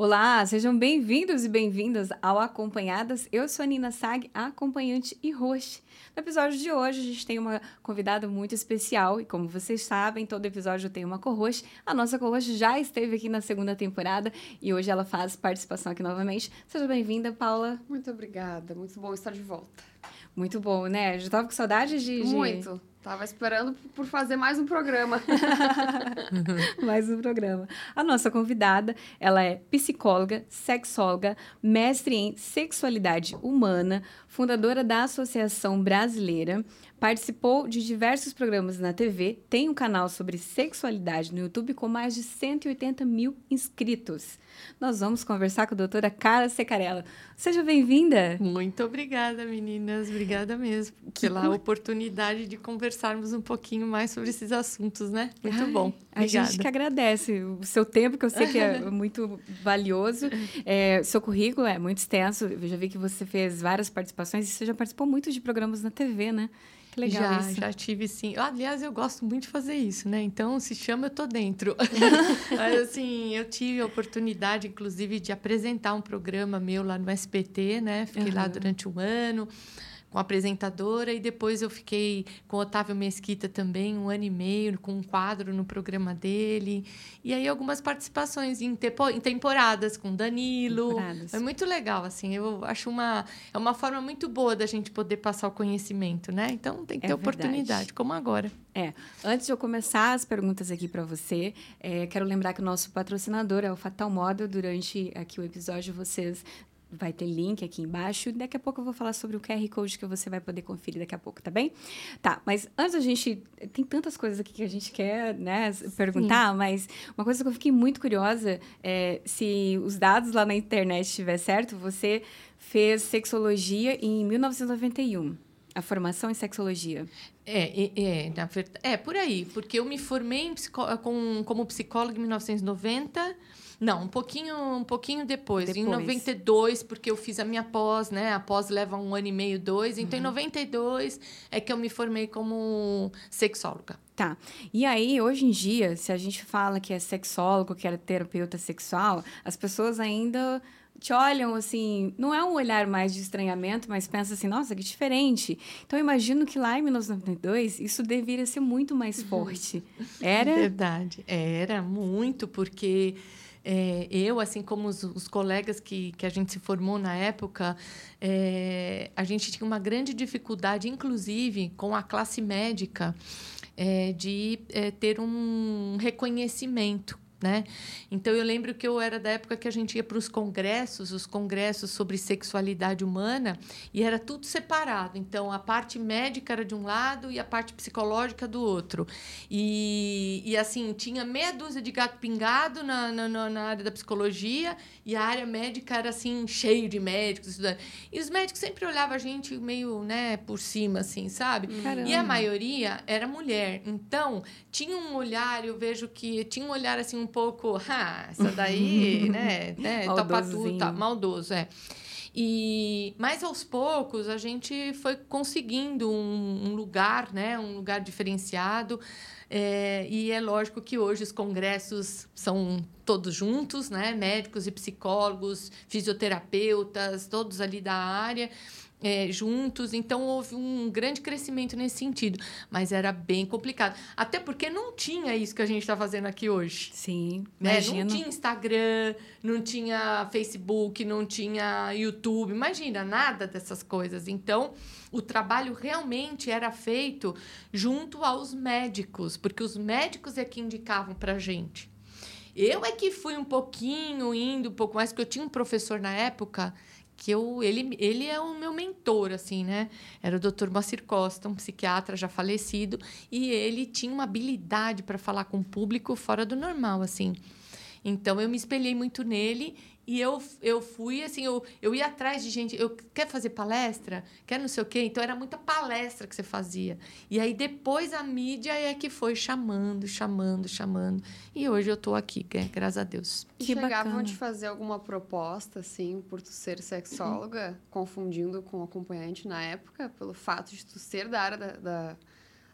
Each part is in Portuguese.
Olá, sejam bem-vindos e bem-vindas ao Acompanhadas. Eu sou a Nina Sag, acompanhante e host. No episódio de hoje, a gente tem uma convidada muito especial e, como vocês sabem, todo episódio tem uma co-host. A nossa co-host já esteve aqui na segunda temporada e hoje ela faz participação aqui novamente. Seja bem-vinda, Paula. Muito obrigada, muito bom estar de volta. Muito bom, né? Já tava com saudade de. de... Muito. Tava esperando por fazer mais um programa. mais um programa. A nossa convidada, ela é psicóloga, sexóloga, mestre em sexualidade humana, fundadora da Associação Brasileira, participou de diversos programas na TV, tem um canal sobre sexualidade no YouTube com mais de 180 mil inscritos nós vamos conversar com a doutora Cara Secarella. Seja bem-vinda. Muito obrigada, meninas. Obrigada mesmo pela que... oportunidade de conversarmos um pouquinho mais sobre esses assuntos, né? Muito Ai, bom. Obrigada. A gente que agradece o seu tempo, que eu sei que é muito valioso. É, seu currículo é muito extenso. Eu já vi que você fez várias participações e você já participou muito de programas na TV, né? Que legal já, isso. Já tive, sim. Aliás, eu gosto muito de fazer isso, né? Então, se chama, eu tô dentro. Mas, assim, eu tive a oportunidade, inclusive, de apresentar um programa meu lá no SPT, né? Fiquei uhum. lá durante um ano com a apresentadora e depois eu fiquei com o Otávio Mesquita também um ano e meio com um quadro no programa dele. E aí algumas participações em, tepo, em temporadas com Danilo. Temporadas. é muito legal assim eu acho uma é uma forma muito boa da gente poder passar o conhecimento né? Então tem que é ter verdade. oportunidade como agora. É antes de eu começar as perguntas aqui para você é, quero lembrar que o nosso patrocinador é o Fatal Model durante aqui o episódio vocês vai ter link aqui embaixo. Daqui a pouco eu vou falar sobre o QR Code que você vai poder conferir daqui a pouco, tá bem? Tá, mas antes a gente. Tem tantas coisas aqui que a gente quer né, perguntar, Sim. mas uma coisa que eu fiquei muito curiosa é se os dados lá na internet estiver certo, você fez sexologia em 1991. A formação em sexologia. É, é, é, na verdade, é por aí, porque eu me formei psicó com, como psicóloga em 1990 não, um pouquinho, um pouquinho depois. depois. Em 92, porque eu fiz a minha pós, né? A pós leva um ano e meio, dois. Então, uhum. em 92 é que eu me formei como sexóloga. Tá. E aí, hoje em dia, se a gente fala que é sexólogo, que é terapeuta sexual, as pessoas ainda te olham assim, não é um olhar mais de estranhamento, mas pensa assim, nossa, que diferente. Então eu imagino que lá em 1992 isso deveria ser muito mais forte. Era? Verdade, era muito, porque é, eu, assim como os, os, colegas que, que a gente se formou na época, é, a gente tinha uma grande dificuldade, inclusive com a classe médica, é, de é, ter um reconhecimento né? Então eu lembro que eu era da época que a gente ia para os congressos, os congressos sobre sexualidade humana, e era tudo separado. Então a parte médica era de um lado e a parte psicológica do outro. E, e assim, tinha meia dúzia de gato pingado na, na, na área da psicologia e a área médica era assim, cheio de médicos, estudantes. E os médicos sempre olhavam a gente meio, né, por cima, assim, sabe? Caramba. E a maioria era mulher. Então, tinha um olhar, eu vejo que tinha um olhar assim um pouco, ah, essa daí, né, né topa tudo, tá, maldoso, é. E, mas aos poucos a gente foi conseguindo um, um lugar, né, um lugar diferenciado. É, e é lógico que hoje os congressos são todos juntos, né, médicos e psicólogos, fisioterapeutas, todos ali da área é, juntos, então houve um grande crescimento nesse sentido, mas era bem complicado, até porque não tinha isso que a gente está fazendo aqui hoje. Sim, né? Não tinha Instagram, não tinha Facebook, não tinha YouTube, imagina nada dessas coisas. Então o trabalho realmente era feito junto aos médicos, porque os médicos é que indicavam para gente. Eu é que fui um pouquinho indo um pouco mais, porque eu tinha um professor na época que eu ele, ele é o meu mentor assim né era o Dr. Moacir Costa um psiquiatra já falecido e ele tinha uma habilidade para falar com o público fora do normal assim então eu me espelhei muito nele e eu, eu fui assim, eu, eu ia atrás de gente, eu quer fazer palestra, quer não sei o quê, então era muita palestra que você fazia. E aí depois a mídia é que foi chamando, chamando, chamando. E hoje eu estou aqui, graças a Deus. E que chegavam bacana. de fazer alguma proposta, assim, por tu ser sexóloga, uhum. confundindo com acompanhante na época, pelo fato de tu ser da área da, da,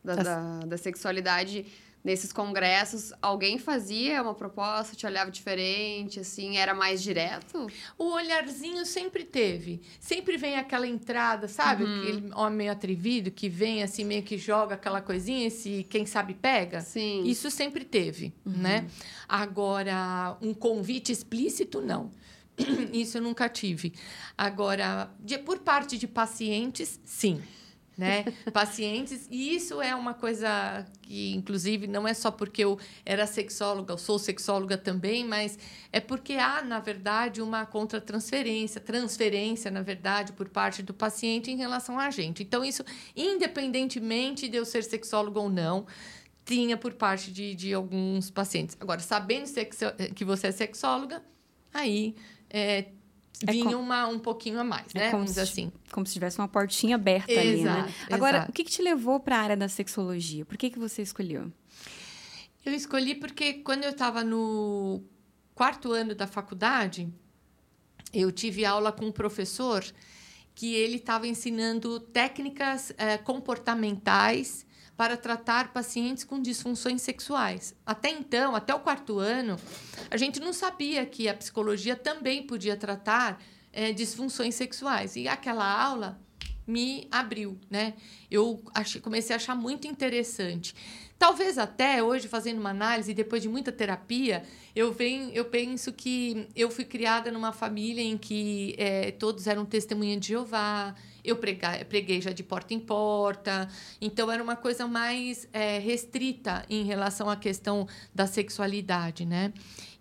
da, da, da sexualidade nesses congressos, alguém fazia uma proposta, te olhava diferente, assim, era mais direto? O olharzinho sempre teve. Sempre vem aquela entrada, sabe? Uhum. Aquele homem meio atrevido que vem assim, meio que joga aquela coisinha, esse quem sabe pega. Sim. Isso sempre teve, né? Agora, um convite explícito, não. Isso eu nunca tive. Agora, de- por parte de pacientes, sim. Né? Pacientes, e isso é uma coisa que, inclusive, não é só porque eu era sexóloga, eu sou sexóloga também, mas é porque há, na verdade, uma contratransferência, transferência, na verdade, por parte do paciente em relação a gente. Então, isso, independentemente de eu ser sexóloga ou não, tinha por parte de, de alguns pacientes. Agora, sabendo sexo- que você é sexóloga, aí é, É vinha com- uma, um pouquinho a mais, É né? como Vamos dizer se- assim. Como se tivesse uma portinha aberta ali, né? Exato, Agora, exato. o que, que te levou para a área da sexologia? Por que, que você escolheu? Eu escolhi porque quando eu estava no quarto ano da faculdade, eu tive aula com um professor que ele estava ensinando técnicas eh, comportamentais para tratar pacientes com disfunções sexuais. Até então, até o quarto ano, a gente não sabia que a psicologia também podia tratar eh, disfunções sexuais. E aquela aula me abriu, né? Eu achei, comecei a achar muito interessante. Talvez até hoje, fazendo uma análise, depois de muita terapia, eu, venho, eu penso que eu fui criada numa família em que eh, todos eram testemunha de Jeová, eu preguei já de porta em porta, então era uma coisa mais eh, restrita em relação à questão da sexualidade, né?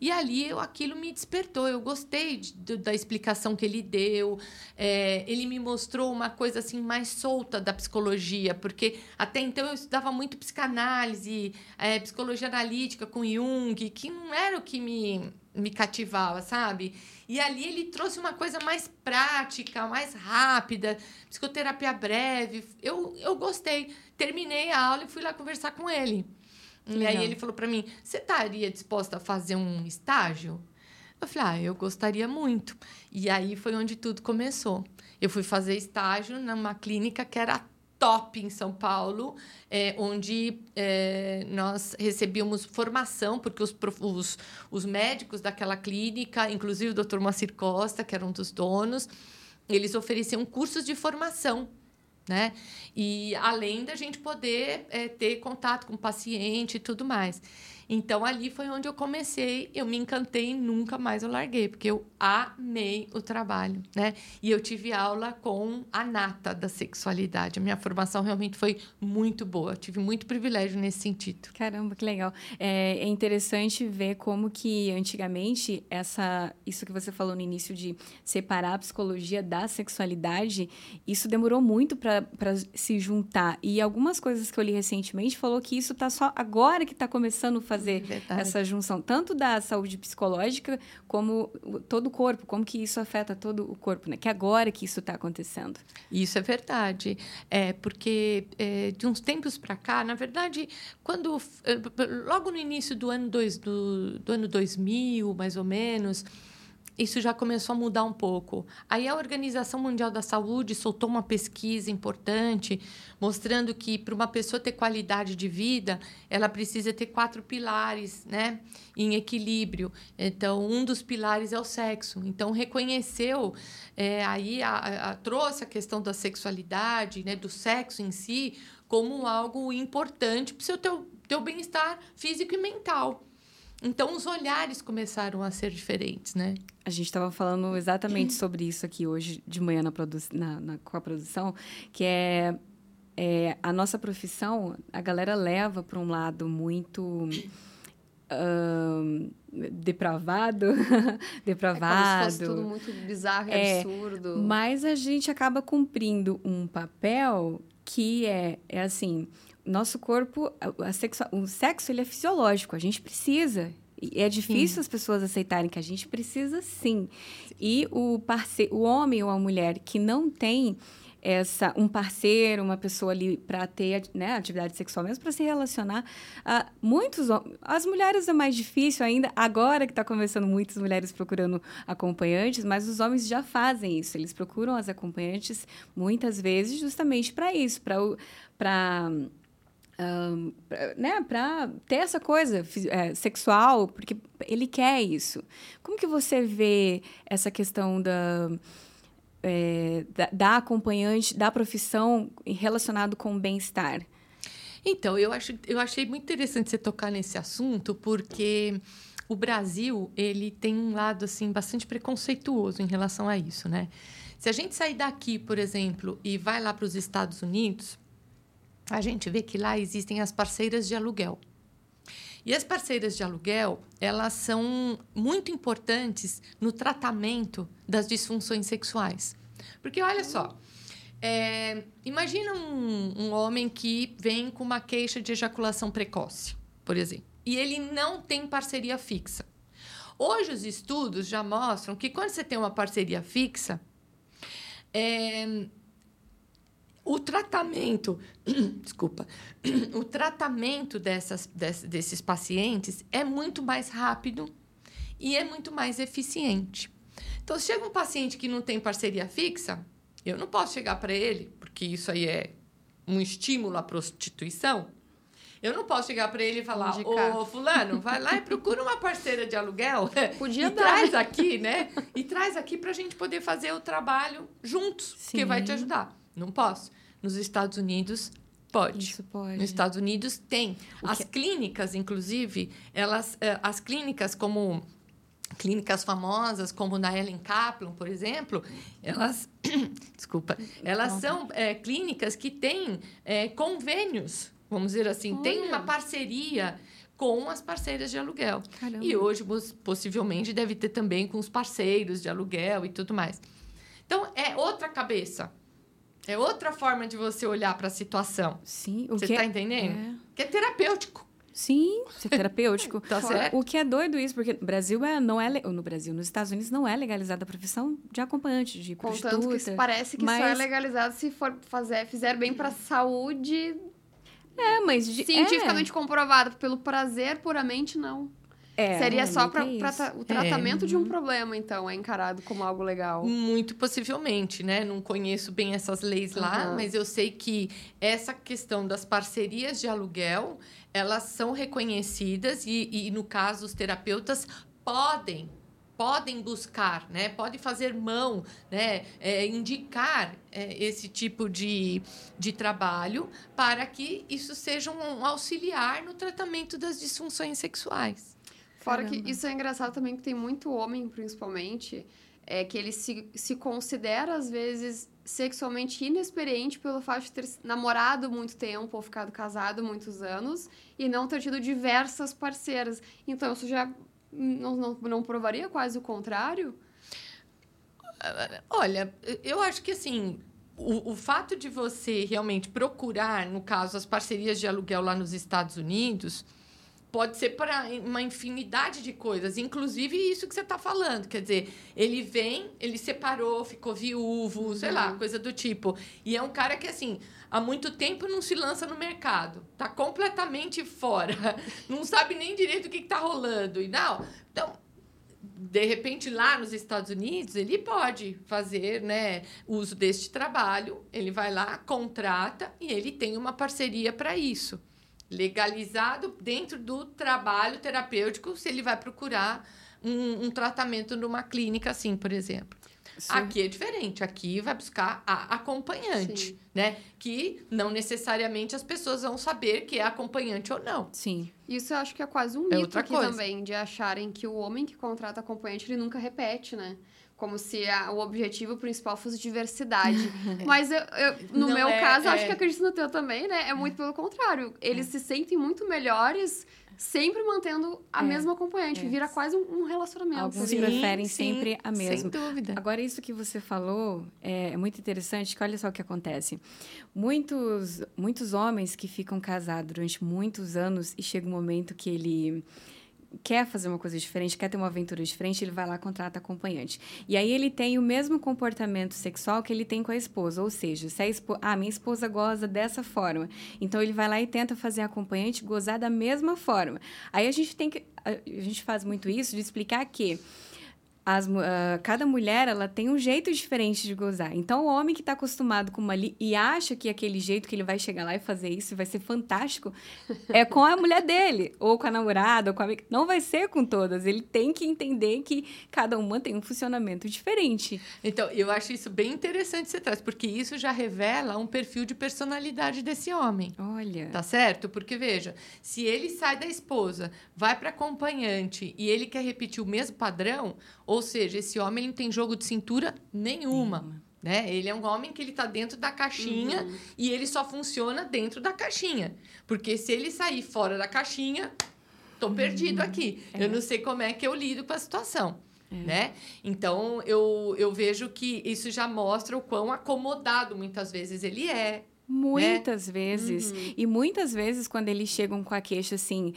E ali eu, aquilo me despertou, eu gostei de- do- da explicação que ele deu, eh, ele me mostrou uma coisa assim mais solta da psicologia, porque até então eu estudava muito psicanálise, eh, psicologia analítica com Jung, que não era o que me, me cativava, sabe? E ali ele trouxe uma coisa mais prática, mais rápida, psicoterapia breve. Eu, eu gostei. Terminei a aula e fui lá conversar com ele. E aí Legal. ele falou para mim: Você estaria disposta a fazer um estágio? Eu falei: Ah, eu gostaria muito. E aí foi onde tudo começou. Eu fui fazer estágio numa clínica que era top em São Paulo, é, onde é, nós recebíamos formação, porque os, os, os médicos daquela clínica, inclusive o Dr. Moacir Costa, que era um dos donos, eles ofereciam cursos de formação né? E além da gente poder é, ter contato com o paciente e tudo mais. Então ali foi onde eu comecei, eu me encantei e nunca mais eu larguei, porque eu amei o trabalho, né? E eu tive aula com a nata da sexualidade. A minha formação realmente foi muito boa, eu tive muito privilégio nesse sentido. Caramba, que legal. É, é interessante ver como que antigamente essa, isso que você falou no início de separar a psicologia da sexualidade, isso demorou muito para se juntar. E algumas coisas que eu li recentemente falou que isso tá só agora que está começando a fazer Verdade. essa junção, tanto da saúde psicológica como todo o corpo, como que isso afeta todo o corpo, né? Que agora que isso está acontecendo. Isso é verdade. É, porque é, de uns tempos para cá, na verdade, quando é, logo no início do ano, dois, do, do ano 2000, mais ou menos, isso já começou a mudar um pouco. Aí a Organização Mundial da Saúde soltou uma pesquisa importante mostrando que para uma pessoa ter qualidade de vida, ela precisa ter quatro pilares, né, em equilíbrio. Então, um dos pilares é o sexo. Então, reconheceu é, aí a, a- trouxe a questão da sexualidade, né, do sexo em si, como algo importante para o seu teu, teu bem-estar físico e mental. Então, os olhares começaram a ser diferentes, né? A gente estava falando exatamente sobre isso aqui hoje de manhã na na, na- com a produção, que é, é, a nossa profissão, a galera leva para um lado muito ahn, depravado, É como depravado. se fosse tudo muito bizarro e É, absurdo. Mas a gente acaba cumprindo um papel que é, é assim, nosso corpo, a, a sexua- o sexo ele é fisiológico, a gente precisa. E é difícil as pessoas aceitarem que a gente precisa sim. E o parceiro, o homem ou a mulher que não tem essa um parceiro, uma pessoa ali para ter né, atividade sexual mesmo para se relacionar, ah, muitos as mulheres é mais difícil ainda agora que está começando muitas mulheres procurando acompanhantes, mas os homens já fazem isso. Eles procuram as acompanhantes muitas vezes justamente para isso, para para né, para ter essa coisa é, sexual, porque ele quer isso. Como que você vê essa questão da, é, da, da, acompanhante, da profissão relacionado com o bem-estar? Então, eu, acho, eu achei muito interessante você tocar nesse assunto, porque o Brasil ele tem um lado assim bastante preconceituoso em relação a isso, né? Se a gente sair daqui, por exemplo, e vai lá para os Estados Unidos, a gente vê que lá existem as parceiras de aluguel. E as parceiras de aluguel, elas são muito importantes no tratamento das disfunções sexuais. Porque olha só, é, imagina um, um homem que vem com uma queixa de ejaculação precoce, por exemplo, e ele não tem parceria fixa. Hoje os estudos já mostram que quando você tem uma parceria fixa, é, o tratamento, desculpa, o tratamento dessas, desses pacientes é muito mais rápido e é muito mais eficiente. Então, se chega um paciente que não tem parceria fixa, eu não posso chegar para ele, porque isso aí é um estímulo à prostituição. Eu não posso chegar para ele e falar: Ô, Fulano, vai lá e procura uma parceira de aluguel. Podia e dar. traz aqui, né? E traz aqui para a gente poder fazer o trabalho juntos, Sim. que vai te ajudar. Não posso. Nos Estados Unidos, pode. Isso pode. Nos Estados Unidos, tem. O as que... clínicas, inclusive, elas, eh, as clínicas como clínicas famosas como na Ellen Kaplan, por exemplo, elas, desculpa, elas são é, clínicas que têm é, convênios, vamos dizer assim, Olha. tem uma parceria com as parceiras de aluguel. Caramba. E hoje, possivelmente, deve ter também com os parceiros de aluguel e tudo mais. Então, é outra cabeça. É outra forma de você olhar para a situação. Sim. O você está é... entendendo? É. Que é terapêutico. Sim, ser terapêutico. tá certo. O que é doido isso, porque no Brasil é, não é no Brasil, nos Estados Unidos não é legalizada a profissão de acompanhante, de Contanto prostituta. Que parece que mas... só é legalizado se for fazer, fizer bem para a saúde. É, mas de, cientificamente é. comprovado pelo prazer puramente não. É, Seria só para o tratamento é. de um problema, então, é encarado como algo legal. Muito possivelmente, né? Não conheço bem essas leis lá, uhum. mas eu sei que essa questão das parcerias de aluguel, elas são reconhecidas e, e no caso, os terapeutas podem podem buscar, né? Podem fazer mão, né? É, indicar é, esse tipo de, de trabalho para que isso seja um auxiliar no tratamento das disfunções sexuais. Fora Caramba. que isso é engraçado também, que tem muito homem, principalmente, é que ele se, se considera, às vezes, sexualmente inexperiente pelo fato de ter namorado muito tempo ou ficado casado muitos anos e não ter tido diversas parceiras. Então, isso já não, não, não provaria quase o contrário? Olha, eu acho que assim. O, o fato de você realmente procurar, no caso, as parcerias de aluguel lá nos Estados Unidos, pode ser para uma infinidade de coisas, inclusive isso que você está falando. Quer dizer, ele vem, ele separou, ficou viúvo, uhum. sei lá, uhum. coisa do tipo. E é um cara que, assim, há muito tempo não se lança no mercado. Tá completamente fora. Não sabe nem direito o que, está rolando. E não. Então, de repente, lá nos Estados Unidos, ele pode fazer né, uso deste trabalho. Ele vai lá, contrata e ele tem uma parceria para isso legalizado dentro do trabalho terapêutico se ele vai procurar um, um tratamento numa clínica assim, por exemplo. Sim. Aqui é diferente. Aqui vai buscar a acompanhante, Sim. né? Que não necessariamente as pessoas vão saber que é acompanhante ou não. Sim. Isso eu acho que é quase um é mito aqui coisa. também, de acharem que o homem que contrata acompanhante, ele nunca repete, né? Como se a, o objetivo principal fosse diversidade. Mas eu, eu no Não meu é, caso, é... acho que acredito no teu também, né? É muito pelo contrário. Eles se sentem muito melhores sempre mantendo a é, mesma acompanhante. É. Vira quase um, um relacionamento. Alguns sim, preferem sim, sempre a mesma. Sem dúvida. Agora, isso que você falou é muito interessante, que olha só o que acontece. Muitos, muitos homens que ficam casados durante muitos anos e chega um momento que ele quer fazer uma coisa diferente, quer ter uma aventura diferente, ele vai lá contrata acompanhante. E aí ele tem o mesmo comportamento sexual que ele tem com a esposa, ou seja, se a esposa, ah, minha esposa goza dessa forma, então ele vai lá e tenta fazer a acompanhante gozar da mesma forma. Aí a gente tem que a gente faz muito isso de explicar que as, uh, cada mulher ela tem um jeito diferente de gozar. Então, o homem que está acostumado com uma li e acha que aquele jeito que ele vai chegar lá e fazer isso vai ser fantástico, é com a mulher dele, ou com a namorada, ou com a amiga. Não vai ser com todas. Ele tem que entender que cada uma tem um funcionamento diferente. Então, eu acho isso bem interessante você traz, porque isso já revela um perfil de personalidade desse homem. Olha. Tá certo? Porque, veja, se ele sai da esposa, vai para acompanhante e ele quer repetir o mesmo padrão ou seja, esse homem não tem jogo de cintura nenhuma. Né? Ele é um homem que ele está dentro da caixinha uhum. e ele só funciona dentro da caixinha. Porque se ele sair fora da caixinha, tô uhum. perdido aqui. É. Eu não sei como é que eu lido com a situação. É. Né? Então, eu, eu vejo que isso já mostra o quão acomodado muitas vezes ele é. Né? Muitas né? vezes. Uhum. E muitas vezes, quando eles chegam com a queixa assim,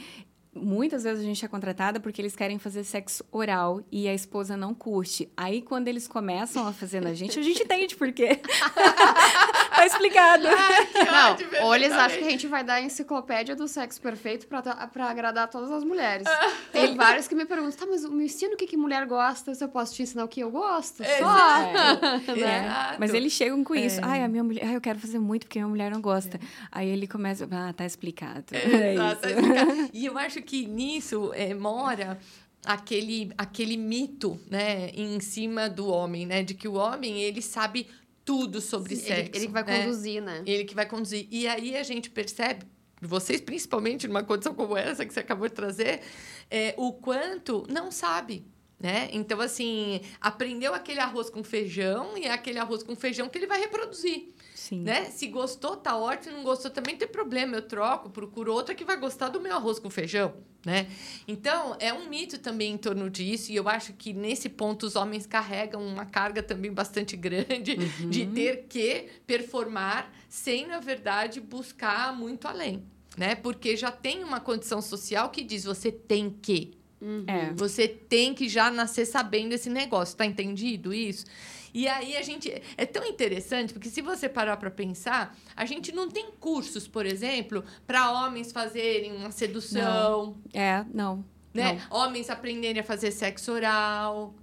muitas vezes a gente é contratada porque eles querem fazer sexo oral e a esposa não curte. Aí, quando eles começam a fazer na gente, a gente entende por quê. tá explicado. Ai, não, ou eles acham que a gente vai dar a enciclopédia do sexo perfeito pra, pra agradar todas as mulheres. Tem vários que me perguntam, tá, mas me ensina o que, que mulher gosta, se eu posso te ensinar o que eu gosto. Só. É. né? Mas eles chegam com isso. É. Ai, a minha mulher, ai, eu quero fazer muito porque minha mulher não gosta. É. Aí ele começa, ah, tá explicado. É, tá, tá explicado. E eu acho que nisso é, mora aquele, aquele mito, né, em cima do homem, né, de que o homem ele sabe tudo sobre Sim, sexo. Ele, ele que vai né? conduzir, né? Ele que vai conduzir. E aí a gente percebe, vocês principalmente numa condição como essa que você acabou de trazer, é, o quanto não sabe. Né? Então, assim, aprendeu aquele arroz com feijão e é aquele arroz com feijão que ele vai reproduzir. Sim. Né? Se gostou, tá ótimo. Não gostou, também não tem problema. Eu troco, procuro outra que vai gostar do meu arroz com feijão, né? Então, é um mito também em torno disso. E eu acho que, nesse ponto, os homens carregam uma carga também bastante grande uhum. de ter que performar sem, na verdade, buscar muito além, né? Porque já tem uma condição social que diz, você tem que... Uhum. É. Você tem que já nascer sabendo esse negócio, tá entendido isso? E aí a gente. É tão interessante, porque se você parar para pensar, a gente não tem cursos, por exemplo, para homens fazerem uma sedução. Não. É, não. Né? Não. Homens aprenderem a fazer sexo oral.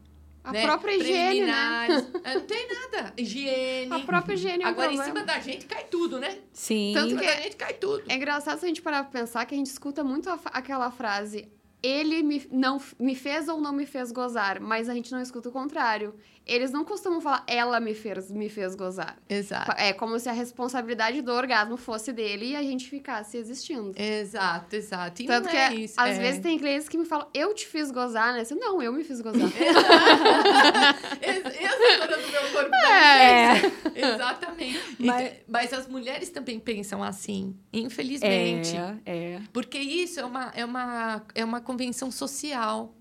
A né? própria higiene, né? É, não tem nada. Higiene. A própria higiene é Agora, em cima da gente cai tudo, né? Sim. Tanto que a gente cai tudo. É engraçado se a gente parar pra pensar que a gente escuta muito a, aquela frase ele me, não, me fez ou não me fez gozar, mas a gente não escuta o contrário. Eles não costumam falar, ela me fez, me fez gozar. Exato. É como se a responsabilidade do orgasmo fosse dele e a gente ficasse existindo. Exato, exato. E Tanto que, é isso, às é. vezes, tem clientes que me falam, eu te fiz gozar, né? Assim, não, eu me fiz gozar. Essa do meu corpo é. Exatamente. Mas, mas, as mulheres também pensam assim, infelizmente. É, é. Porque isso é uma, é uma, é uma convenção social.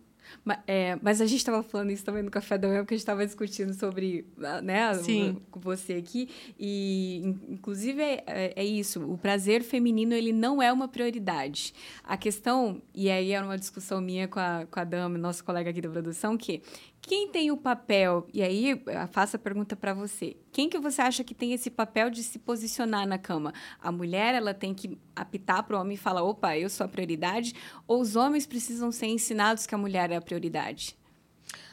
Mas, é, mas a gente estava falando isso também no café da manhã, porque a gente estava discutindo sobre, né, Sim. com você aqui. E, inclusive, é, é, isso. O prazer feminino, ele não é uma prioridade. A questão, e aí era uma discussão minha com a, com a Dama, nossa colega aqui da produção, que quem tem o papel, e aí faço a pergunta para você, quem que você acha que tem esse papel de se posicionar na cama? A mulher, ela tem que apitar para o homem e falar, opa, eu sou a prioridade? Ou os homens precisam ser ensinados que a mulher é a prioridade?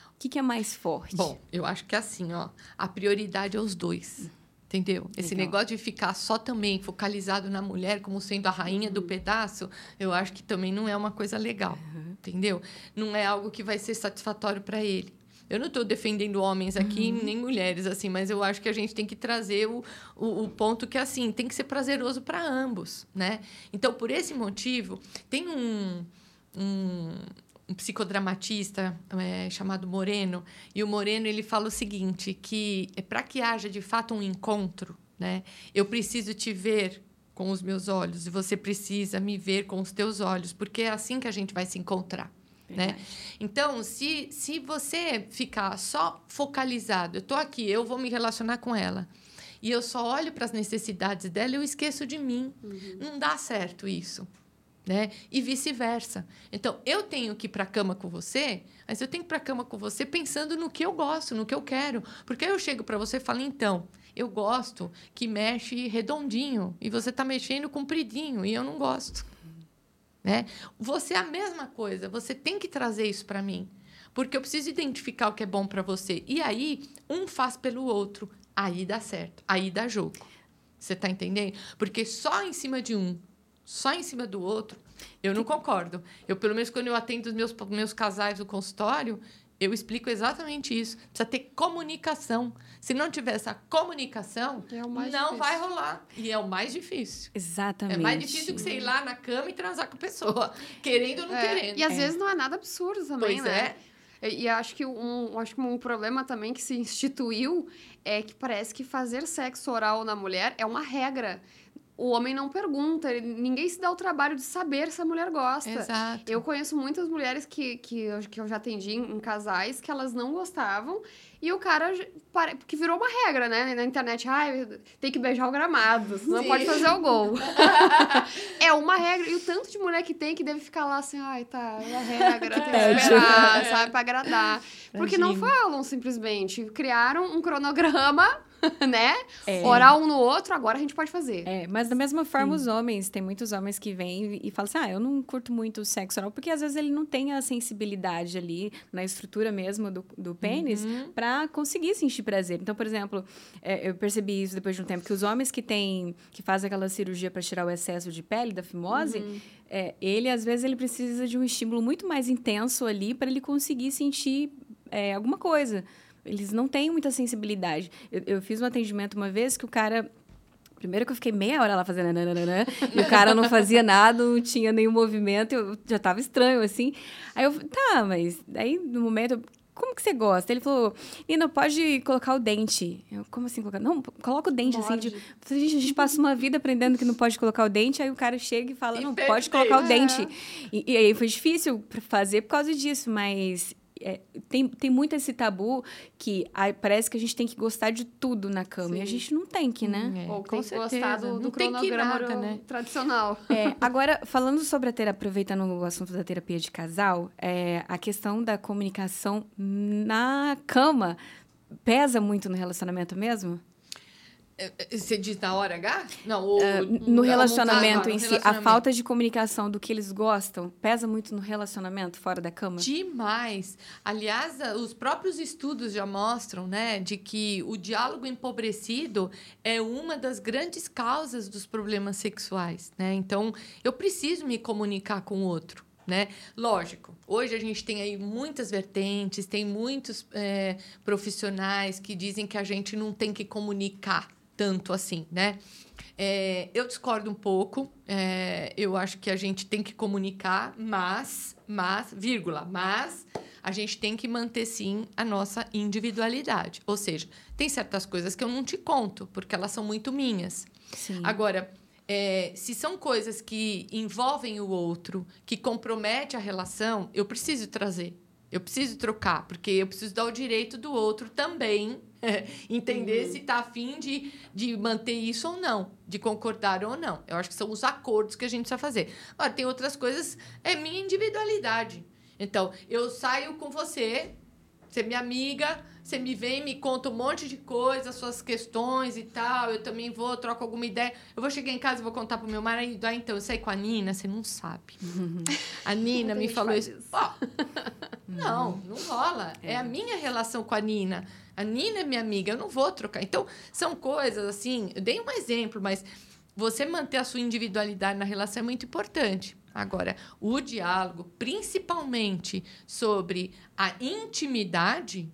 O que, que é mais forte? Bom, eu acho que é assim, ó, a prioridade é os dois. Entendeu? Esse Legal. negócio de ficar só também focalizado na mulher como sendo a rainha uhum. do pedaço, eu acho que também não é uma coisa legal. Uhum. Entendeu? Não é algo que vai ser satisfatório para ele. Eu não estou defendendo homens aqui, uhum. nem mulheres, assim, mas eu acho que a gente tem que trazer o, o, o ponto que, assim, tem que ser prazeroso para ambos, né? Então, por esse motivo, tem um, um, um psicodramatista é, chamado Moreno, e o Moreno ele fala o seguinte, que é para que haja de fato um encontro, né? Eu preciso te ver com os meus olhos e você precisa me ver com os teus olhos, porque é assim que a gente vai se encontrar. Né? Então, se, se você ficar só focalizado, eu estou aqui, eu vou me relacionar com ela, e eu só olho para as necessidades dela, eu esqueço de mim. Uhum. Não dá certo isso. Né? E vice-versa. Então, eu tenho que ir para a cama com você, mas eu tenho que ir para a cama com você pensando no que eu gosto, no que eu quero. Porque eu chego para você e falo, então, eu gosto que mexe redondinho e você está mexendo compridinho e eu não gosto. Né? Você é a mesma coisa, você tem que trazer isso para mim. Porque eu preciso identificar o que é bom para você. E aí, um faz pelo outro. Aí dá certo. Aí dá jogo. Você está entendendo? Porque só em cima de um, só em cima do outro, eu não concordo. Eu, pelo menos, quando eu atendo os meus, meus casais no consultório, eu explico exatamente isso. Precisa ter comunicação. Se não tiver essa comunicação, é não difícil. vai rolar. E é o mais difícil. Exatamente. É mais difícil que você ir lá na cama e transar com a pessoa, querendo ou não é. querendo. E às é. vezes não é nada absurdo também, pois né? É. E, e acho que um, acho que um problema também que se instituiu é que parece que fazer sexo oral na mulher é uma regra o homem não pergunta, ninguém se dá o trabalho de saber se a mulher gosta. Exato. Eu conheço muitas mulheres que, que, eu, que eu já atendi em, em casais que elas não gostavam e o cara, que virou uma regra, né? Na internet, ah, tem que beijar o gramado, não pode fazer o gol. é uma regra. E o tanto de mulher que tem que deve ficar lá assim, ai, tá, é a regra, tem que esperar, sabe, pra agradar. Porque não falam simplesmente. Criaram um cronograma né? É. Orar um no outro, agora a gente pode fazer. É, mas da mesma forma, Sim. os homens, tem muitos homens que vêm e falam assim: ah, eu não curto muito o sexo oral, porque às vezes ele não tem a sensibilidade ali na estrutura mesmo do, do pênis uhum. para conseguir sentir prazer. Então, por exemplo, é, eu percebi isso depois de um tempo, que os homens que têm, que fazem aquela cirurgia para tirar o excesso de pele da fimose, uhum. é, ele às vezes ele precisa de um estímulo muito mais intenso ali para ele conseguir sentir é, alguma coisa. Eles não têm muita sensibilidade. Eu, eu fiz um atendimento uma vez que o cara Primeiro que eu fiquei meia hora lá fazendo nananana, e o cara não fazia nada, não tinha nenhum movimento, eu já tava estranho, assim. Aí eu, tá, mas aí no momento, como que você gosta? Ele falou, Nina, pode colocar o dente. Eu, como assim colocar? Não, coloca o dente, assim. De, a gente passa uma vida aprendendo que não pode colocar o dente, aí o cara chega e fala, não, pode colocar o dente. E, e aí foi difícil fazer por causa disso, mas é, tem, tem muito esse tabu que ai, parece que a gente tem que gostar de tudo na cama. Sim. E a gente não tem que, né? É, Ou tem que gostar do, do cronograma nada, né? tradicional. É, agora, falando sobre a terapia, aproveitando o assunto da terapia de casal, é, a questão da comunicação na cama pesa muito no relacionamento mesmo? É, é, você diz na hora H? Não, o, uh, no relacionamento em si, relacionamento. a falta de comunicação do que eles gostam pesa muito no relacionamento fora da cama? Demais. Aliás, os próprios estudos já mostram, né, de que o diálogo empobrecido é uma das grandes causas dos problemas sexuais, né? Então, eu preciso me comunicar com o outro. Né? Lógico, hoje a gente tem aí muitas vertentes, tem muitos é, profissionais que dizem que a gente não tem que comunicar tanto assim, né? É, eu discordo um pouco. É, eu acho que a gente tem que comunicar, mas, mas, vírgula, mas a gente tem que manter sim a nossa individualidade. Ou seja, tem certas coisas que eu não te conto, porque elas são muito minhas. Sim. Agora, é, se são coisas que envolvem o outro, que compromete a relação, eu preciso trazer. Eu preciso trocar, porque eu preciso dar o direito do outro também entender uhum. se está afim de, de manter isso ou não, de concordar ou não. Eu acho que são os acordos que a gente precisa fazer. Agora, tem outras coisas, é minha individualidade. Então, eu saio com você, você é minha amiga, você me vem, me conta um monte de coisas, suas questões e tal. Eu também vou, troco alguma ideia. Eu vou chegar em casa e vou contar pro meu marido. Ah, então, eu saí com a Nina, você não sabe. A Nina me falou isso. isso. não, não rola. É. é a minha relação com a Nina. A Nina é minha amiga, eu não vou trocar. Então, são coisas assim. Eu dei um exemplo, mas você manter a sua individualidade na relação é muito importante. Agora, o diálogo, principalmente sobre a intimidade,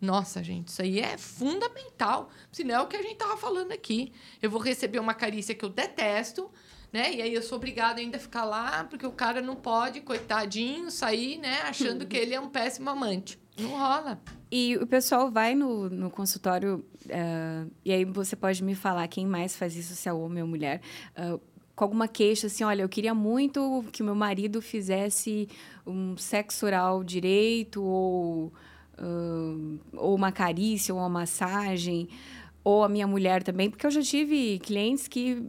nossa, gente, isso aí é fundamental. Senão é o que a gente estava falando aqui. Eu vou receber uma carícia que eu detesto, né? E aí eu sou obrigada ainda a ficar lá, porque o cara não pode, coitadinho, sair, né? Achando que ele é um péssimo amante. Não rola. E o pessoal vai no, no consultório, uh, e aí você pode me falar quem mais faz isso, se é homem ou mulher, uh, com alguma queixa, assim, olha, eu queria muito que o meu marido fizesse um sexo oral direito, ou, uh, ou uma carícia, ou uma massagem ou a minha mulher também, porque eu já tive clientes que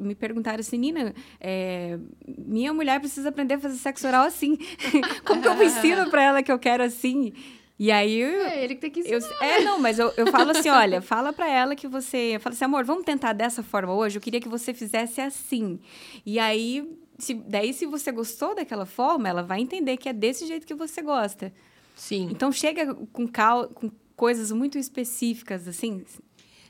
me perguntaram assim, Nina, é, minha mulher precisa aprender a fazer sexo oral assim. Como que eu ensino para ela que eu quero assim? E aí. É ele que tem que ensinar. Eu, é, não, mas eu, eu falo assim: olha, fala para ela que você. Fala assim, amor, vamos tentar dessa forma hoje? Eu queria que você fizesse assim. E aí, se, daí, se você gostou daquela forma, ela vai entender que é desse jeito que você gosta. Sim. Então chega com, cal, com coisas muito específicas, assim.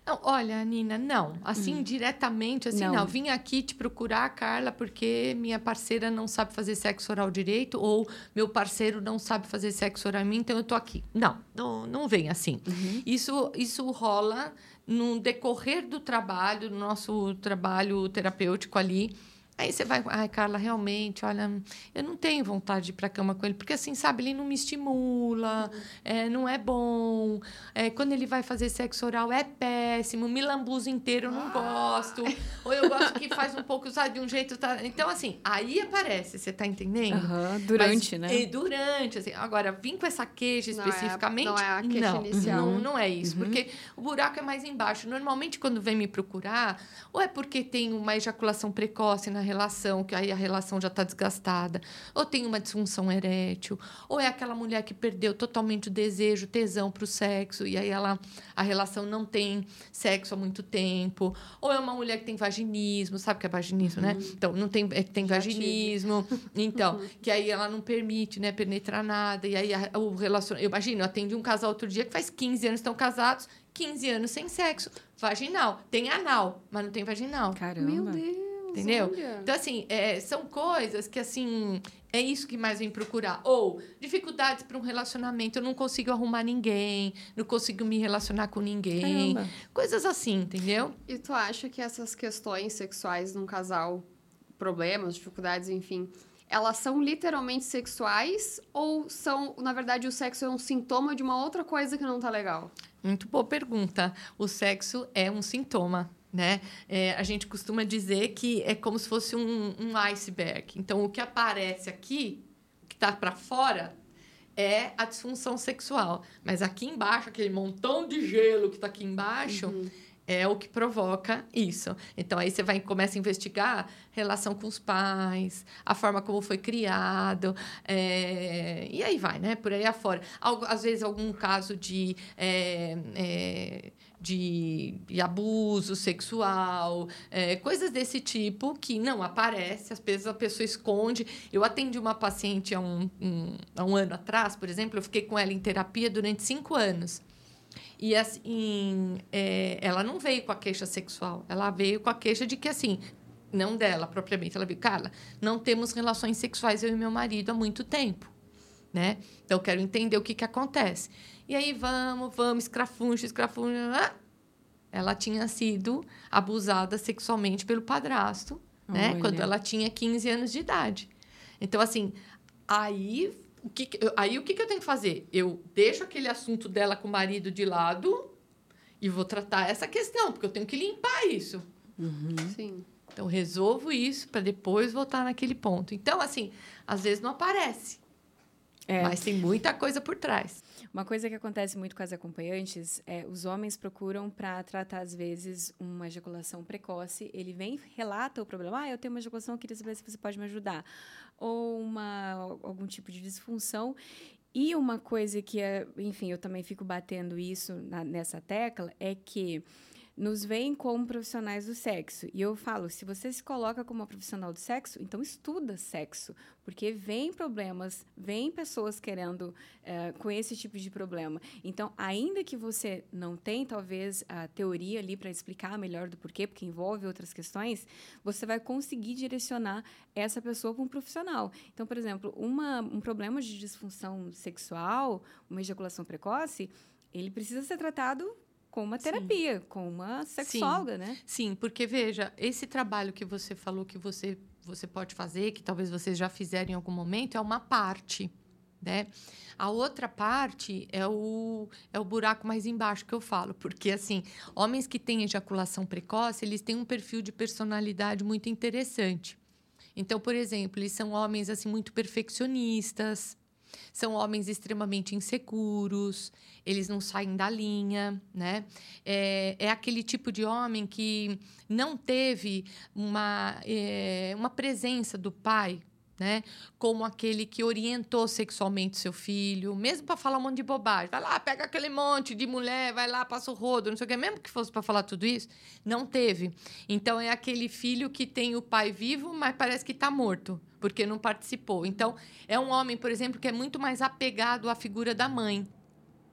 Não, olha, Nina, não. Assim, hum. diretamente, assim, não. não. Vim aqui te procurar, Carla, porque minha parceira não sabe fazer sexo oral direito, ou meu parceiro não sabe fazer sexo oral em mim, então eu tô aqui. Não, não, não vem assim. Uhum. Isso, isso rola no decorrer do trabalho, do nosso trabalho terapêutico ali Aí você vai, ai, Carla, realmente, olha, eu não tenho vontade de ir para a cama com ele, porque assim, sabe, ele não me estimula, uhum. é, não é bom. É, quando ele vai fazer sexo oral é péssimo, me lambuza inteiro, eu não ah. gosto. Ou eu gosto que faz um pouco, sabe, de um jeito. Tá... Então, assim, aí aparece, você tá entendendo? Uhum, durante, Mas, né? E durante, assim. Agora, vim com essa queixa especificamente. Não é, não é a queixa não, inicial. Não, não é isso, uhum. porque o buraco é mais embaixo. Normalmente, quando vem me procurar, ou é porque tem uma ejaculação precoce na relação, que aí a relação já está desgastada, ou tem uma disfunção erétil, ou é aquela mulher que perdeu totalmente o desejo, tesão para o sexo, e aí ela, a relação não tem sexo há muito tempo, ou é uma mulher que tem vaginismo, sabe o que é vaginismo, né? uhum. né? Então, não tem, é, tem vaginismo, então, uhum. que aí ela não permite, né, penetrar nada, e aí a, o relacionamento... Eu imagino, eu atendi um casal outro dia que faz 15 anos que estão casados, 15 anos sem sexo, vaginal. Tem anal, mas não tem vaginal. Caramba. Meu Deus. Entendeu? Olha. Então, assim, é, são coisas que, assim, é isso que mais vem procurar. Ou dificuldades para um relacionamento. Eu não consigo arrumar ninguém, não consigo me relacionar com ninguém. Caramba. Coisas assim, entendeu? E tu acha que essas questões sexuais num casal, problemas, dificuldades, enfim, elas são literalmente sexuais ou são, na verdade, o sexo é um sintoma de uma outra coisa que não tá legal? Muito boa pergunta. O sexo é um sintoma né? É, a gente costuma dizer que é como se fosse um, um iceberg. Então, o que aparece aqui, que está para fora, é a disfunção sexual. Mas aqui embaixo, aquele montão de gelo que está aqui embaixo, uhum. é o que provoca isso. Então, aí você vai começa a investigar relação com os pais, a forma como foi criado, é... e aí vai, né? Por aí afora. Às vezes, algum caso de... É, é de, de abuso sexual, é, coisas desse tipo que não aparece, às vezes a pessoa esconde. Eu atendi uma paciente há um, um, há um ano atrás, por exemplo, eu fiquei com ela em terapia durante cinco anos. E assim, é, ela não veio com a queixa sexual, ela veio com a queixa de que assim, não dela propriamente, ela veio, Carla, não temos relações sexuais eu e meu marido há muito tempo, né? Então eu quero entender o que que acontece. E aí vamos, vamos, escrafuncha, escrafuncha. Ah! Ela tinha sido abusada sexualmente pelo padrasto, né? Olha. Quando ela tinha 15 anos de idade. Então, assim, aí o que, aí o que, que eu tenho que fazer? Eu deixo aquele assunto dela com o marido de lado e vou tratar essa questão, porque eu tenho que limpar isso. Uhum. Sim. Então, resolvo isso para depois voltar naquele ponto. Então, assim, às vezes não aparece. É. Mas tem muita coisa por trás. Uma coisa que acontece muito com as acompanhantes é os homens procuram para tratar, às vezes, uma ejaculação precoce. Ele vem, relata o problema. Ah, eu tenho uma ejaculação, eu queria saber se você pode me ajudar. Ou uma, algum tipo de disfunção. E uma coisa que, é, enfim, eu também fico batendo isso na, nessa tecla é que nos veem como profissionais do sexo. E eu falo, se você se coloca como uma profissional do sexo, então estuda sexo, porque vem problemas, vem pessoas querendo uh, com esse tipo de problema. Então, ainda que você não tenha talvez a teoria ali para explicar melhor do porquê, porque envolve outras questões, você vai conseguir direcionar essa pessoa para um profissional. Então, por exemplo, uma, um problema de disfunção sexual, uma ejaculação precoce, ele precisa ser tratado com uma terapia, Sim. com uma sexóloga, Sim. né? Sim, porque veja, esse trabalho que você falou que você, você pode fazer, que talvez vocês já fizeram em algum momento, é uma parte. Né? A outra parte é o, é o buraco mais embaixo que eu falo, porque assim, homens que têm ejaculação precoce, eles têm um perfil de personalidade muito interessante. Então, por exemplo, eles são homens assim muito perfeccionistas, são homens extremamente inseguros, eles não saem da linha, né? É, é aquele tipo de homem que não teve uma, é, uma presença do pai né? Como aquele que orientou sexualmente seu filho, mesmo para falar um monte de bobagem. Vai lá, pega aquele monte de mulher, vai lá, passa o rodo, não sei o quê. Mesmo que fosse para falar tudo isso, não teve. Então é aquele filho que tem o pai vivo, mas parece que está morto, porque não participou. Então é um homem, por exemplo, que é muito mais apegado à figura da mãe.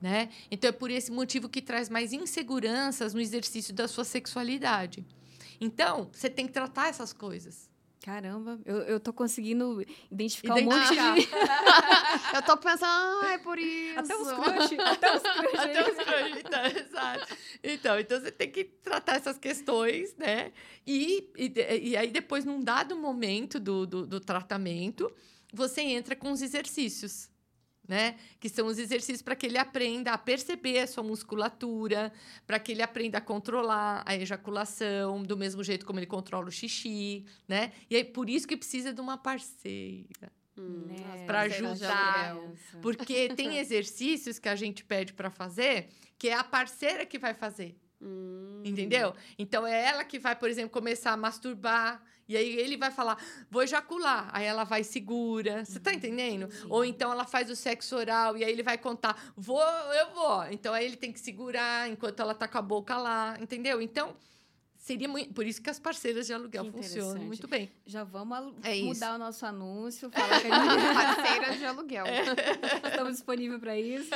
Né? Então é por esse motivo que traz mais inseguranças no exercício da sua sexualidade. Então, você tem que tratar essas coisas. Caramba, eu, eu tô conseguindo identificar um monte de... eu tô pensando, ah, é por isso. Até os crush, até os crush. até os crush, então, exato. Então, então, você tem que tratar essas questões, né? E, e, e aí, depois, num dado momento do, do, do tratamento, você entra com os exercícios né? Que são os exercícios para que ele aprenda a perceber a sua musculatura, para que ele aprenda a controlar a ejaculação, do mesmo jeito como ele controla o xixi, né? E aí por isso que precisa de uma parceira. Hum, né? Para ajudar. Porque tem exercícios que a gente pede para fazer que é a parceira que vai fazer. Hum. Entendeu? Então é ela que vai, por exemplo, começar a masturbar. E aí ele vai falar, vou ejacular. Aí ela vai segura. Você tá entendendo? Sim. Ou então ela faz o sexo oral e aí ele vai contar, vou, eu vou. Então aí ele tem que segurar enquanto ela tá com a boca lá. Entendeu? Então. Seria muito. Por isso que as parceiras de aluguel funcionam muito bem. Já vamos é mudar isso. o nosso anúncio. Falar que a gente... parceiras de aluguel. É. Estamos disponíveis para isso.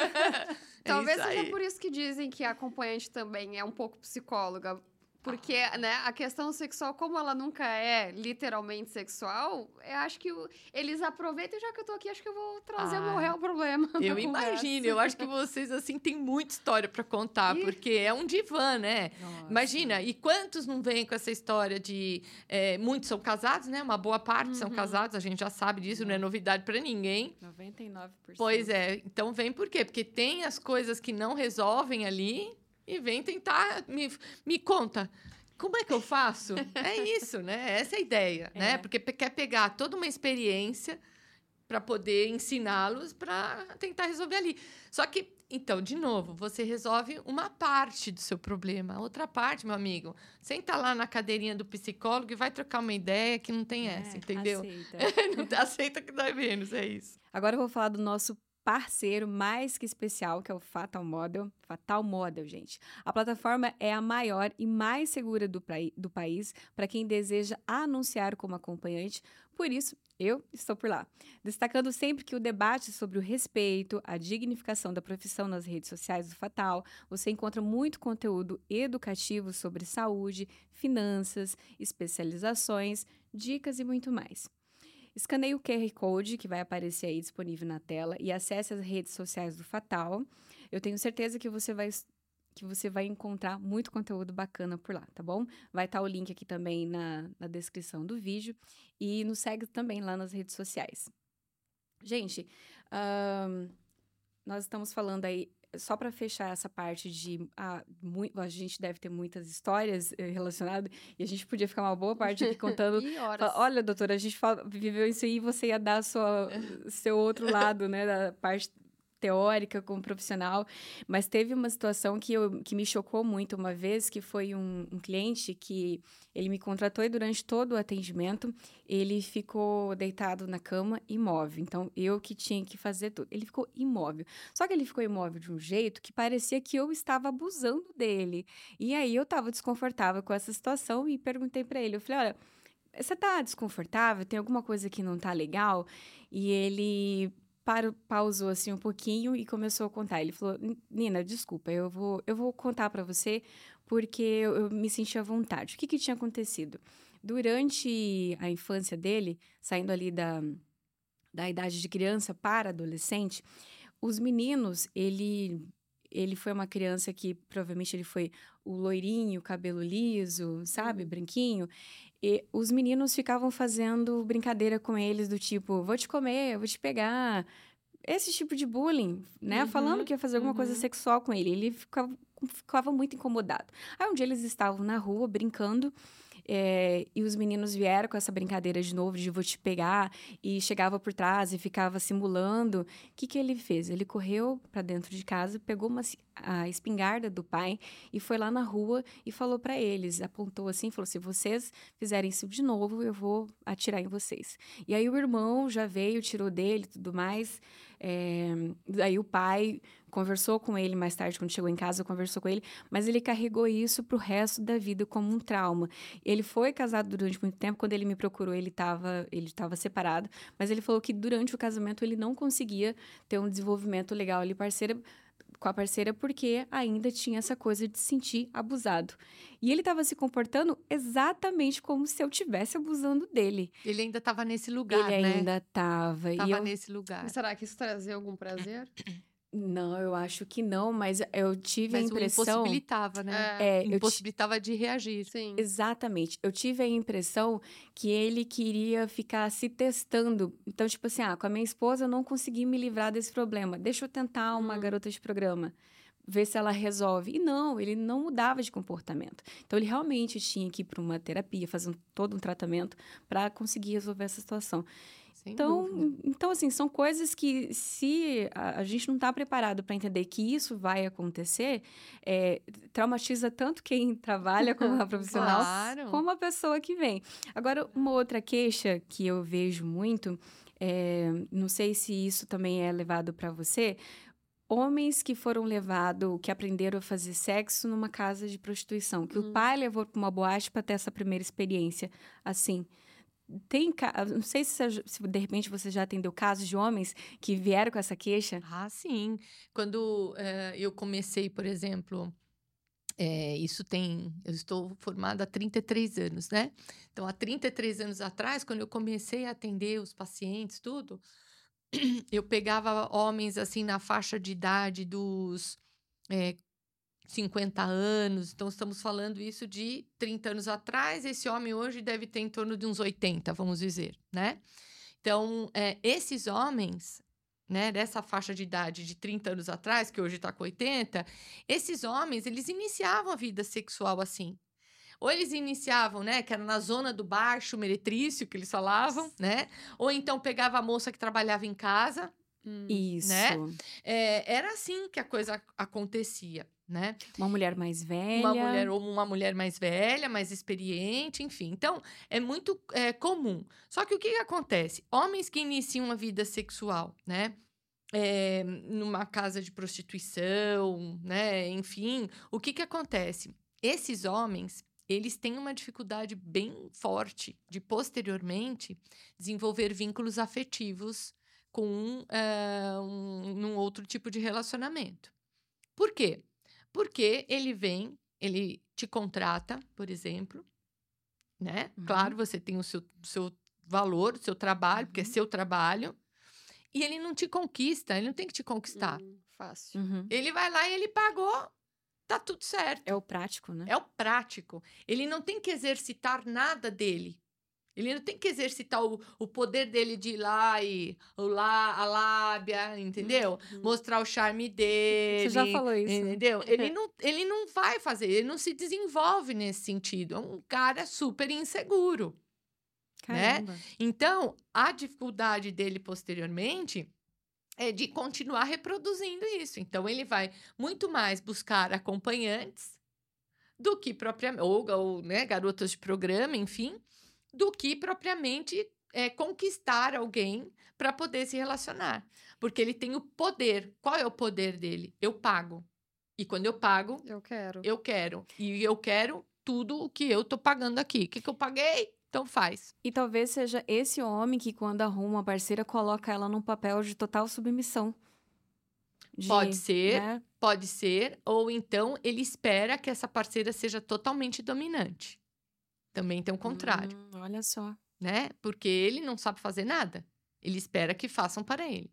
Talvez é isso seja por isso que dizem que a acompanhante também é um pouco psicóloga. Porque, né, a questão sexual, como ela nunca é literalmente sexual, eu acho que o, eles aproveitam, já que eu tô aqui, acho que eu vou trazer ah, o meu real problema. Eu imagino, eu acho que vocês, assim, têm muita história para contar, e... porque é um divã, né? Nossa. Imagina, e quantos não vêm com essa história de. É, muitos são casados, né? Uma boa parte uhum. são casados, a gente já sabe disso, não é novidade para ninguém. 99%. Pois é, então vem por quê? Porque tem as coisas que não resolvem ali e vem tentar me, me conta. Como é que eu faço? é isso, né? Essa é a ideia, é. né? Porque quer pegar toda uma experiência para poder ensiná-los para tentar resolver ali. Só que, então, de novo, você resolve uma parte do seu problema. Outra parte, meu amigo, senta lá na cadeirinha do psicólogo e vai trocar uma ideia que não tem é, essa, entendeu? Aceita. não aceita que dói menos, é isso. Agora eu vou falar do nosso parceiro mais que especial, que é o Fatal Model. Fatal Model, gente. A plataforma é a maior e mais segura do, do país para quem deseja anunciar como acompanhante. Por isso, eu estou por lá. Destacando sempre que o debate sobre o respeito, a dignificação da profissão nas redes sociais do Fatal, você encontra muito conteúdo educativo sobre saúde, finanças, especializações, dicas e muito mais. Escaneie o QR Code que vai aparecer aí disponível na tela e acesse as redes sociais do Fatal. Eu tenho certeza que você vai que você vai encontrar muito conteúdo bacana por lá, tá bom? Vai estar tá o link aqui também na, na descrição do vídeo e nos segue também lá nas redes sociais. Gente, um, nós estamos falando aí só para fechar essa parte de ah, muito, a gente deve ter muitas histórias eh, relacionadas e a gente podia ficar uma boa parte aqui contando. fala, Olha, doutora, a gente fala, viveu isso aí, você ia dar sua, seu outro lado, né, da parte teórica como profissional, mas teve uma situação que, eu, que me chocou muito uma vez, que foi um, um cliente que ele me contratou e durante todo o atendimento ele ficou deitado na cama imóvel. Então, eu que tinha que fazer tudo. Ele ficou imóvel. Só que ele ficou imóvel de um jeito que parecia que eu estava abusando dele. E aí eu estava desconfortável com essa situação e perguntei para ele, eu falei, olha, você tá desconfortável? Tem alguma coisa que não tá legal? E ele parou, pausou assim um pouquinho e começou a contar. Ele falou: Nina, desculpa, eu vou, eu vou contar para você porque eu, eu, me senti à vontade. O que, que tinha acontecido? Durante a infância dele, saindo ali da, da idade de criança para adolescente, os meninos, ele ele foi uma criança que provavelmente ele foi o loirinho, cabelo liso, sabe, uhum. branquinho. E os meninos ficavam fazendo brincadeira com eles do tipo, vou te comer, vou te pegar. Esse tipo de bullying, né? Uhum, Falando que ia fazer alguma uhum. coisa sexual com ele. Ele ficava, ficava muito incomodado. Aí um dia eles estavam na rua brincando é, e os meninos vieram com essa brincadeira de novo de vou te pegar e chegava por trás e ficava simulando. O que, que ele fez? Ele correu para dentro de casa, pegou uma, a espingarda do pai e foi lá na rua e falou para eles, apontou assim, falou: se vocês fizerem isso de novo, eu vou atirar em vocês. E aí o irmão já veio, tirou dele, tudo mais. É, daí o pai conversou com ele mais tarde, quando chegou em casa, conversou com ele, mas ele carregou isso pro resto da vida como um trauma. Ele foi casado durante muito tempo, quando ele me procurou, ele estava ele tava separado, mas ele falou que durante o casamento ele não conseguia ter um desenvolvimento legal ali, parceira com a parceira porque ainda tinha essa coisa de se sentir abusado. E ele estava se comportando exatamente como se eu estivesse abusando dele. Ele ainda estava nesse lugar, ele né? Ele ainda estava. Estava eu... nesse lugar. Mas será que isso trazia algum prazer? Não, eu acho que não, mas eu tive mas a impressão. impossibilitava, né? É, impossibilitava de reagir. Sim. Exatamente. Eu tive a impressão que ele queria ficar se testando. Então, tipo assim, ah, com a minha esposa eu não consegui me livrar desse problema. Deixa eu tentar uma hum. garota de programa ver se ela resolve. E não, ele não mudava de comportamento. Então, ele realmente tinha que ir para uma terapia, fazer um, todo um tratamento para conseguir resolver essa situação. Sem então, dúvida. então, assim, são coisas que, se a, a gente não está preparado para entender que isso vai acontecer, é, traumatiza tanto quem trabalha como a profissional, claro. como a pessoa que vem. Agora, uma outra queixa que eu vejo muito, é, não sei se isso também é levado para você, homens que foram levados, que aprenderam a fazer sexo numa casa de prostituição, que hum. o pai levou para uma boate para ter essa primeira experiência, assim tem não sei se, se, de repente você já atendeu casos de homens que vieram com essa queixa. Ah, sim. Quando uh, eu comecei, por exemplo, é, isso tem. Eu estou formada há 33 anos, né? Então, há 33 anos atrás, quando eu comecei a atender os pacientes, tudo, eu pegava homens assim na faixa de idade dos é, 50 anos, então estamos falando isso de 30 anos atrás. Esse homem hoje deve ter em torno de uns 80, vamos dizer, né? Então, é, esses homens, né, dessa faixa de idade de 30 anos atrás, que hoje está com 80, esses homens, eles iniciavam a vida sexual assim. Ou eles iniciavam, né, que era na zona do baixo meretrício, que eles falavam, né? Ou então pegava a moça que trabalhava em casa. Hum, Isso. Né? É, era assim que a coisa acontecia né? Uma mulher mais velha. Uma mulher ou uma mulher mais velha, mais experiente, enfim. Então, é muito é, comum. Só que o que, que acontece? Homens que iniciam a vida sexual, né? É, numa casa de prostituição, né? Enfim, o que, que acontece? Esses homens, eles têm uma dificuldade bem forte de posteriormente desenvolver vínculos afetivos com uh, um, um outro tipo de relacionamento. Por quê? Porque ele vem, ele te contrata, por exemplo, né? Uhum. Claro, você tem o seu, seu valor, o seu trabalho, uhum. porque é uhum. seu trabalho. E ele não te conquista, ele não tem que te conquistar. Hum, fácil. Uhum. Ele vai lá e ele pagou, tá tudo certo. É o prático, né? É o prático. Ele não tem que exercitar nada dele. Ele não tem que exercitar o, o poder dele de ir lá e o lá, a lábia, entendeu? Uhum. Mostrar o charme dele. Você já falou isso. Entendeu? ele, não, ele não vai fazer, ele não se desenvolve nesse sentido. É um cara super inseguro. Né? Caramba. Né? Então, a dificuldade dele posteriormente é de continuar reproduzindo isso. Então, ele vai muito mais buscar acompanhantes do que propriamente, ou, ou né, garotas de programa, enfim, do que propriamente é, conquistar alguém para poder se relacionar. Porque ele tem o poder. Qual é o poder dele? Eu pago. E quando eu pago, eu quero. Eu quero. E eu quero tudo o que eu tô pagando aqui. O que, que eu paguei? Então faz. E talvez seja esse homem que, quando arruma uma parceira, coloca ela num papel de total submissão. De, pode ser, né? pode ser. Ou então ele espera que essa parceira seja totalmente dominante. Também tem o contrário. Hum, olha só. Né? Porque ele não sabe fazer nada. Ele espera que façam para ele.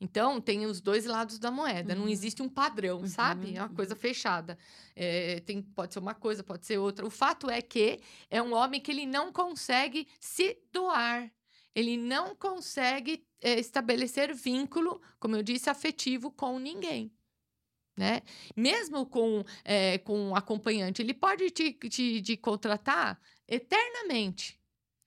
Então, tem os dois lados da moeda. Uhum. Não existe um padrão, uhum. sabe? É uma coisa uhum. fechada. É, tem, pode ser uma coisa, pode ser outra. O fato é que é um homem que ele não consegue se doar. Ele não consegue é, estabelecer vínculo, como eu disse, afetivo com ninguém. Né? Mesmo com, é, com acompanhante, ele pode te, te, te contratar eternamente.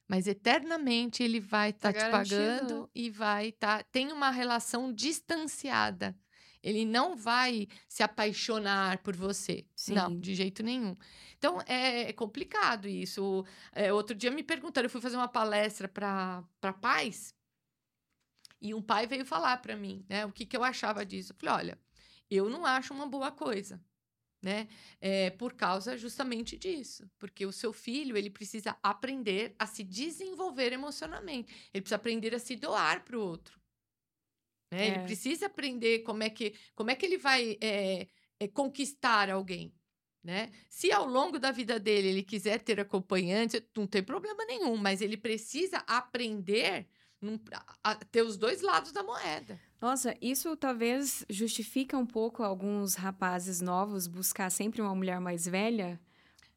Mas eternamente ele vai estar tá tá te pagando e vai estar. Tá, tem uma relação distanciada. Ele não vai se apaixonar por você. Sim. Não, de jeito nenhum. Então, é, é complicado isso. É, outro dia me perguntaram, eu fui fazer uma palestra para pais, e um pai veio falar para mim, né, o que, que eu achava disso. Eu falei, olha, eu não acho uma boa coisa, né? É, por causa justamente disso, porque o seu filho ele precisa aprender a se desenvolver emocionalmente, ele precisa aprender a se doar para o outro, né? É. Ele precisa aprender como é que como é que ele vai é, conquistar alguém. Né? Se ao longo da vida dele ele quiser ter acompanhante, não tem problema nenhum, mas ele precisa aprender num, a, ter os dois lados da moeda. Nossa, isso talvez justifica um pouco alguns rapazes novos buscar sempre uma mulher mais velha,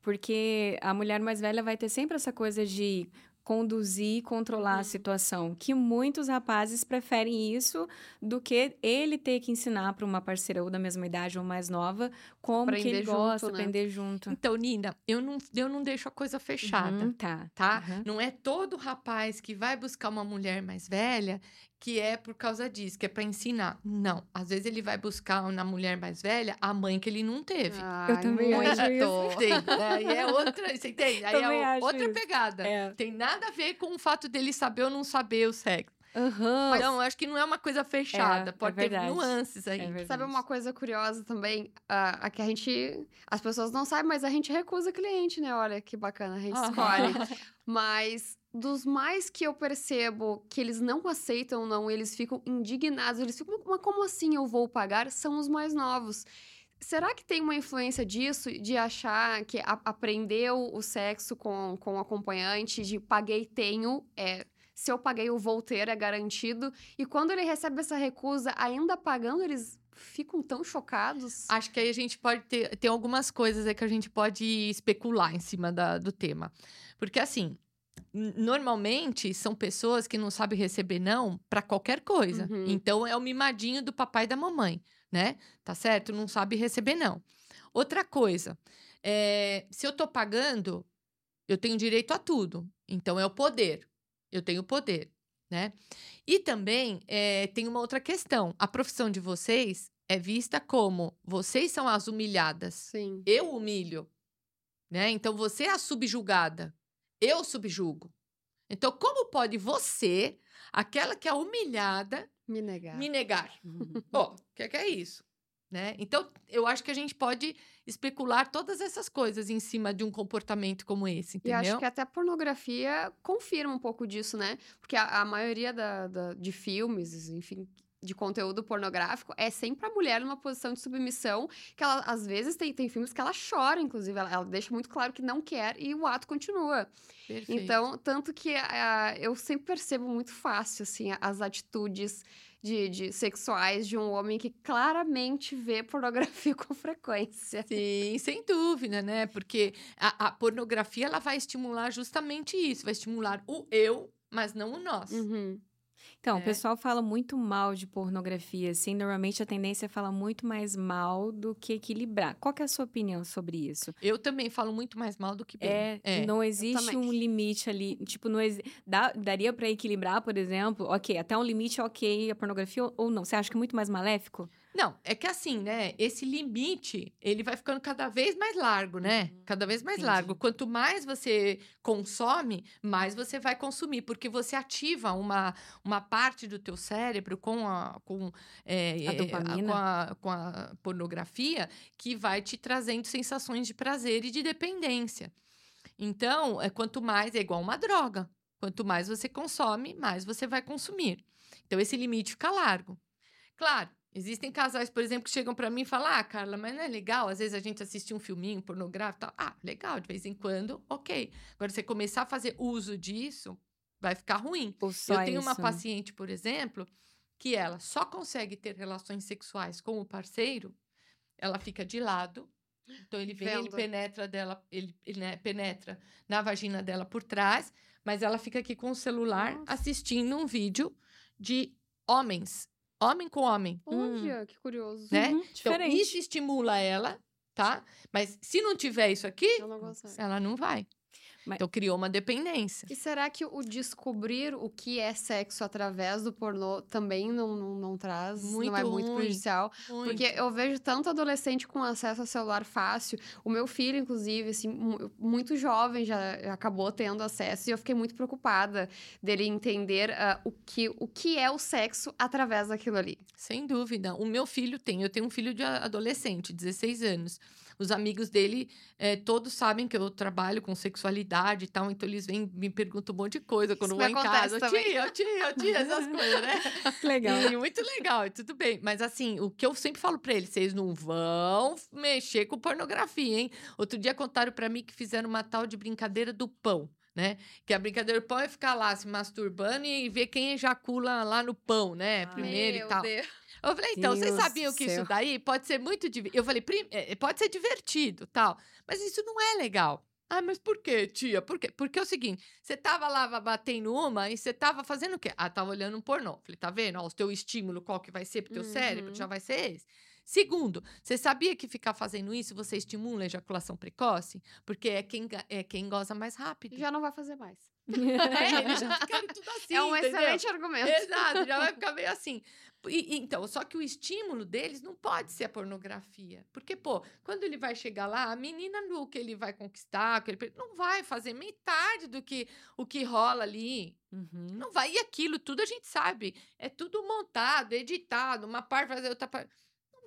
porque a mulher mais velha vai ter sempre essa coisa de conduzir e controlar a uhum. situação. Que muitos rapazes preferem isso do que ele ter que ensinar para uma parceira ou da mesma idade ou mais nova como aprender que ele junto, gosta, né? aprender junto. Então, Nina, eu não, eu não deixo a coisa fechada. Uhum, tá. Tá? Uhum. Não é todo rapaz que vai buscar uma mulher mais velha que é por causa disso, que é para ensinar. Não, às vezes ele vai buscar na mulher mais velha a mãe que ele não teve. Ai, eu também acho isso. Tem, aí é outra, você entende? Aí é outra isso. pegada. É. Tem nada a ver com o fato dele saber ou não saber o sexo. Uhum. Então, acho que não é uma coisa fechada, é, pode é ter nuances aí. É Sabe uma coisa curiosa também? a que a gente. As pessoas não sabem, mas a gente recusa cliente, né? Olha que bacana, a gente uhum. escolhe. mas dos mais que eu percebo que eles não aceitam, não, eles ficam indignados, eles ficam, mas como assim eu vou pagar? São os mais novos. Será que tem uma influência disso, de achar que a, aprendeu o sexo com, com o acompanhante, de paguei, tenho, é, se eu paguei, eu vou ter, é garantido. E quando ele recebe essa recusa, ainda pagando, eles ficam tão chocados. Acho que aí a gente pode ter, ter algumas coisas é que a gente pode especular em cima da, do tema. Porque assim, normalmente são pessoas que não sabem receber não para qualquer coisa. Uhum. Então é o mimadinho do papai e da mamãe, né? Tá certo? Não sabe receber não. Outra coisa, é, se eu tô pagando, eu tenho direito a tudo. Então é o poder. Eu tenho poder, né? E também é, tem uma outra questão. A profissão de vocês é vista como vocês são as humilhadas. Sim. Eu humilho, né? Então você é a subjugada. Eu subjugo. Então, como pode você, aquela que é humilhada, me negar? Me negar. Ó, o que, que é isso? Né? Então, eu acho que a gente pode especular todas essas coisas em cima de um comportamento como esse, entendeu? E acho que até a pornografia confirma um pouco disso, né? Porque a, a maioria da, da, de filmes, enfim, de conteúdo pornográfico é sempre a mulher numa posição de submissão, que ela, às vezes, tem, tem filmes que ela chora, inclusive, ela, ela deixa muito claro que não quer e o ato continua. Perfeito. Então, tanto que uh, eu sempre percebo muito fácil, assim, as atitudes de, de sexuais de um homem que claramente vê pornografia com frequência. Sim, sem dúvida, né? Porque a, a pornografia, ela vai estimular justamente isso, vai estimular o eu, mas não o nós. Uhum. Então, é. o pessoal fala muito mal de pornografia, assim, normalmente a tendência é falar muito mais mal do que equilibrar. Qual que é a sua opinião sobre isso? Eu também falo muito mais mal do que bem. É, é. não existe um limite ali, tipo, não ex... Dá, daria para equilibrar, por exemplo, ok, até um limite ok a pornografia ou não? Você acha que é muito mais maléfico? Não, é que assim, né? Esse limite, ele vai ficando cada vez mais largo, né? Uhum. Cada vez mais Entendi. largo. Quanto mais você consome, mais você vai consumir, porque você ativa uma, uma parte do teu cérebro com a, com, é, a, é, com, a, com a pornografia que vai te trazendo sensações de prazer e de dependência. Então, é, quanto mais, é igual uma droga. Quanto mais você consome, mais você vai consumir. Então, esse limite fica largo. Claro, Existem casais, por exemplo, que chegam para mim e falam: Ah, Carla, mas não é legal? Às vezes a gente assiste um filminho pornográfico. Tal. Ah, legal, de vez em quando, ok. Agora, você começar a fazer uso disso, vai ficar ruim. Eu tenho isso. uma paciente, por exemplo, que ela só consegue ter relações sexuais com o parceiro, ela fica de lado. Então ele vem, Vendo. ele penetra dela, ele, ele né, penetra na vagina dela por trás, mas ela fica aqui com o celular Nossa. assistindo um vídeo de homens Homem com homem. Olha, hum. que curioso. Né? Uhum, então, isso estimula ela, tá? Mas se não tiver isso aqui, não ela não vai. Mas... Então criou uma dependência. E será que o descobrir o que é sexo através do pornô também não, não, não traz, muito não é muito ruim, prejudicial? Muito. Porque eu vejo tanto adolescente com acesso a celular fácil. O meu filho, inclusive, assim, muito jovem já acabou tendo acesso e eu fiquei muito preocupada dele entender uh, o, que, o que é o sexo através daquilo ali. Sem dúvida. O meu filho tem, eu tenho um filho de adolescente, 16 anos. Os amigos dele é, todos sabem que eu trabalho com sexualidade e tal, então eles vêm me perguntam um monte de coisa quando vão em casa. Também. Tia, tia, tia, essas coisas, né? legal. E, muito legal, tudo bem. Mas assim, o que eu sempre falo para eles, vocês não vão mexer com pornografia, hein? Outro dia contaram para mim que fizeram uma tal de brincadeira do pão né? Que a brincadeira do pão é ficar lá se masturbando e ver quem ejacula lá no pão, né? Primeiro Meu e tal. Deus. Eu falei, então, Deus vocês sabiam que isso daí pode ser muito. Eu falei, é, pode ser divertido, tal. Mas isso não é legal. Ah, mas por quê, tia? Por quê? Porque é o seguinte: você tava lá batendo uma e você tava fazendo o quê? Ah, tava olhando um pornô. Falei, tá vendo? Ó, o teu estímulo, qual que vai ser pro teu uhum. cérebro, já vai ser esse. Segundo, você sabia que ficar fazendo isso você estimula a ejaculação precoce? Porque é quem, é quem goza mais rápido. Já não vai fazer mais. É, já tudo assim. É um entendeu? excelente argumento. Exato, já vai ficar meio assim. E, então, só que o estímulo deles não pode ser a pornografia. Porque, pô, quando ele vai chegar lá, a menina no que ele vai conquistar, que ele não vai fazer metade do que o que rola ali. Uhum. Não vai. E aquilo tudo a gente sabe. É tudo montado, editado, uma parte fazer outra parte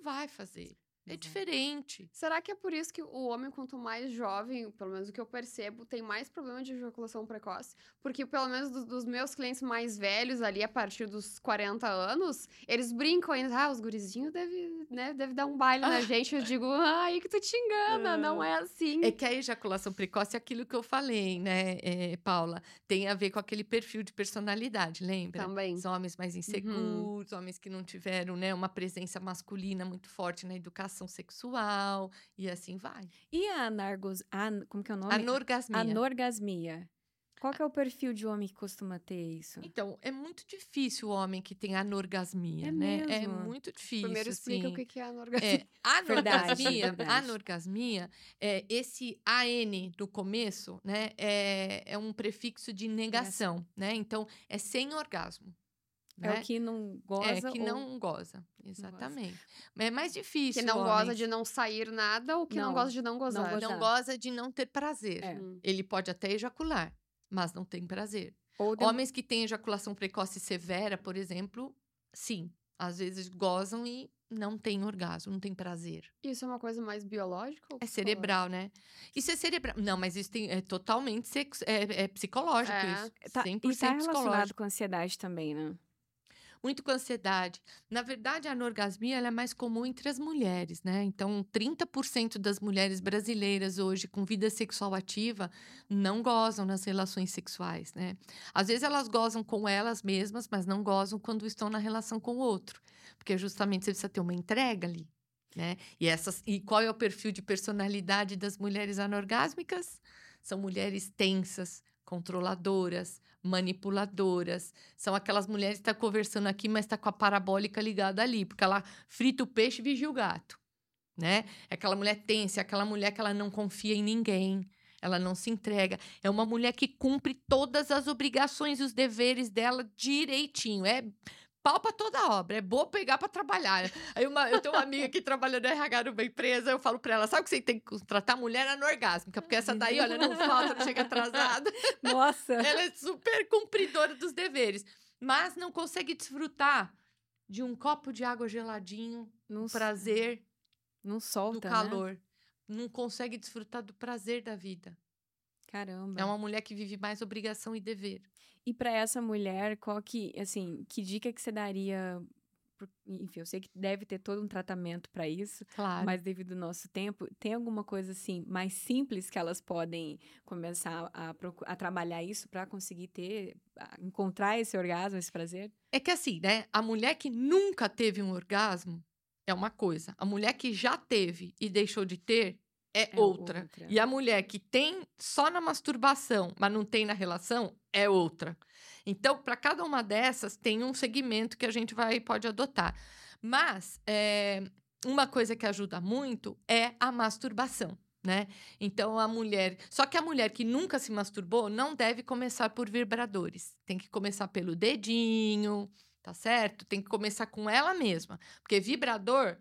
vai fazer. É diferente. Será que é por isso que o homem, quanto mais jovem, pelo menos o que eu percebo, tem mais problema de ejaculação precoce? Porque, pelo menos dos, dos meus clientes mais velhos, ali a partir dos 40 anos, eles brincam ainda. Ah, os gurizinhos devem né, deve dar um baile na gente. Eu digo, ah, aí que tu te engana, não é assim. É que a ejaculação precoce é aquilo que eu falei, né, é, Paula? Tem a ver com aquele perfil de personalidade, lembra? Também. São homens mais uhum. inseguros, uhum. homens que não tiveram né, uma presença masculina muito forte na educação relação sexual e assim vai. E a anargos, an, como que é o nome? Anorgasmia. Anorgasmia. Qual que é o perfil de homem que costuma ter isso? Então, é muito difícil o homem que tem anorgasmia, é né? É mesmo? É muito difícil. Primeiro explica assim. o que é anorgasmia. É, anorgasmia, verdade, anorgasmia, é, esse AN no começo, né? É, é um prefixo de negação, né? Então, é sem orgasmo. É né? o que não goza. É, que ou... não goza. Exatamente. Não goza. É mais difícil. Que não goza de não sair nada ou que não, não goza de não gozar. Não, não goza de não ter prazer. É. Hum. Ele pode até ejacular, mas não tem prazer. Ou Homens que têm ejaculação precoce severa, por exemplo, sim. Às vezes gozam e não tem orgasmo, não tem prazer. Isso é uma coisa mais biológica? é cerebral, né? Isso é cerebral. Não, mas isso tem, é totalmente sexo, é, é psicológico é. isso. Tá, 100% e tá relacionado com ansiedade também, né? Muito com ansiedade. Na verdade, a anorgasmia é mais comum entre as mulheres, né? Então, 30% das mulheres brasileiras hoje com vida sexual ativa não gozam nas relações sexuais, né? Às vezes elas gozam com elas mesmas, mas não gozam quando estão na relação com o outro, porque justamente você precisa ter uma entrega ali. Né? E, essas, e qual é o perfil de personalidade das mulheres anorgásmicas? São mulheres tensas, controladoras, manipuladoras. São aquelas mulheres que estão tá conversando aqui, mas está com a parabólica ligada ali, porque ela frita o peixe e vigia o gato. Né? É aquela mulher tensa, é aquela mulher que ela não confia em ninguém, ela não se entrega. É uma mulher que cumpre todas as obrigações e os deveres dela direitinho. É pau pra toda obra. É boa pegar para trabalhar. Aí uma, eu tenho uma amiga que trabalha no RH numa empresa, eu falo para ela: sabe que você tem que contratar mulher anorgásmica? Porque essa daí, olha, não falta, não chega atrasada. Nossa! ela é super cumpridora dos deveres, mas não consegue desfrutar de um copo de água geladinho, no prazer. Não solta. Do né? calor. Né? Não consegue desfrutar do prazer da vida. Caramba. É uma mulher que vive mais obrigação e dever. E para essa mulher, qual que, assim, que dica que você daria? Enfim, eu sei que deve ter todo um tratamento para isso, claro. mas devido ao nosso tempo, tem alguma coisa assim mais simples que elas podem começar a, a trabalhar isso para conseguir ter, encontrar esse orgasmo, esse prazer? É que assim, né? A mulher que nunca teve um orgasmo é uma coisa. A mulher que já teve e deixou de ter é, é outra. outra. E a mulher que tem só na masturbação, mas não tem na relação, é outra. Então, para cada uma dessas, tem um segmento que a gente vai pode adotar. Mas é, uma coisa que ajuda muito é a masturbação. Né? Então a mulher, só que a mulher que nunca se masturbou não deve começar por vibradores. Tem que começar pelo dedinho, tá certo? Tem que começar com ela mesma, porque vibrador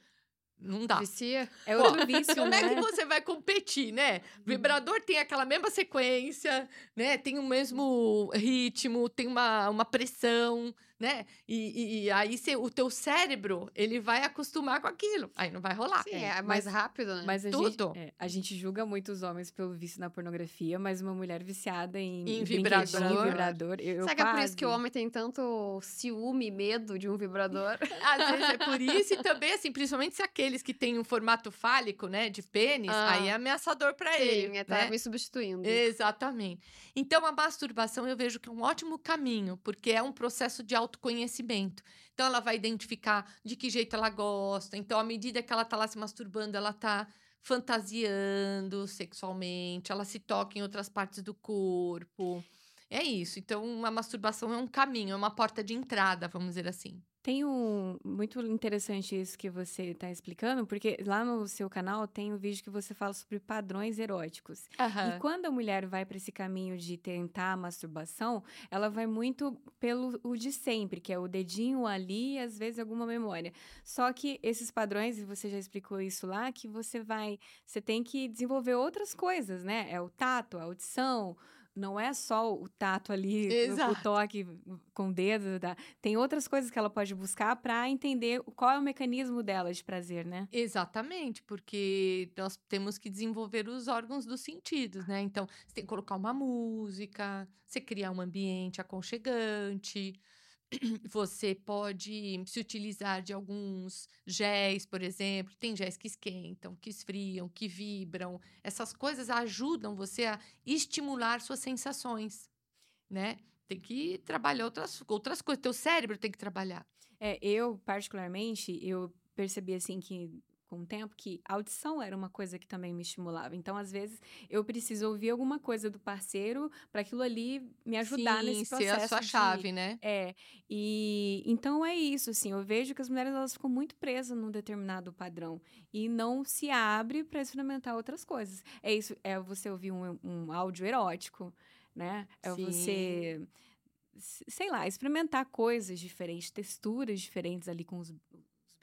não dá. Vicia. É outro vício, Como né? é que você vai competir, né? Vibrador tem aquela mesma sequência, né? Tem o mesmo ritmo, tem uma, uma pressão, né? E, e, e aí cê, o teu cérebro, ele vai acostumar com aquilo. Aí não vai rolar. Sim, é, é mais mas, rápido, né? Mas a Tudo. Gente, é, a gente julga muito os homens pelo vício na pornografia, mas uma mulher viciada em, em vibrador. vibrador eu, Será que é por isso que o homem tem tanto ciúme, medo de um vibrador? Às vezes é por isso e também, assim, principalmente se aqueles que têm um formato fálico, né, de pênis, ah. aí é ameaçador para ele. Sim, é tá né? me substituindo. Exatamente. Então a masturbação eu vejo que é um ótimo caminho, porque é um processo de autoconhecimento. Então, ela vai identificar de que jeito ela gosta. Então, à medida que ela está lá se masturbando, ela está fantasiando sexualmente, ela se toca em outras partes do corpo. É isso. Então, a masturbação é um caminho, é uma porta de entrada, vamos dizer assim. Tem um muito interessante isso que você está explicando, porque lá no seu canal tem um vídeo que você fala sobre padrões eróticos. Uhum. E quando a mulher vai para esse caminho de tentar a masturbação, ela vai muito pelo o de sempre, que é o dedinho ali e às vezes alguma memória. Só que esses padrões, e você já explicou isso lá, que você vai, você tem que desenvolver outras coisas, né? É o tato, a audição, não é só o tato ali, o toque com o dedo, tá? tem outras coisas que ela pode buscar para entender qual é o mecanismo dela de prazer, né? Exatamente, porque nós temos que desenvolver os órgãos dos sentidos, né? Então, você tem que colocar uma música, você criar um ambiente aconchegante, você pode se utilizar de alguns géis, por exemplo. Tem géis que esquentam, que esfriam, que vibram. Essas coisas ajudam você a estimular suas sensações, né? Tem que trabalhar outras, outras coisas. Teu cérebro tem que trabalhar. É, eu, particularmente, eu percebi assim que com o tempo que audição era uma coisa que também me estimulava. Então, às vezes, eu preciso ouvir alguma coisa do parceiro para aquilo ali me ajudar Sim, nesse processo. Ser a sua de... chave, né? É. E então é isso, assim. Eu vejo que as mulheres elas ficam muito presas num determinado padrão e não se abre para experimentar outras coisas. É isso. É você ouvir um, um áudio erótico, né? É Sim. você sei lá, experimentar coisas diferentes, texturas diferentes ali com os,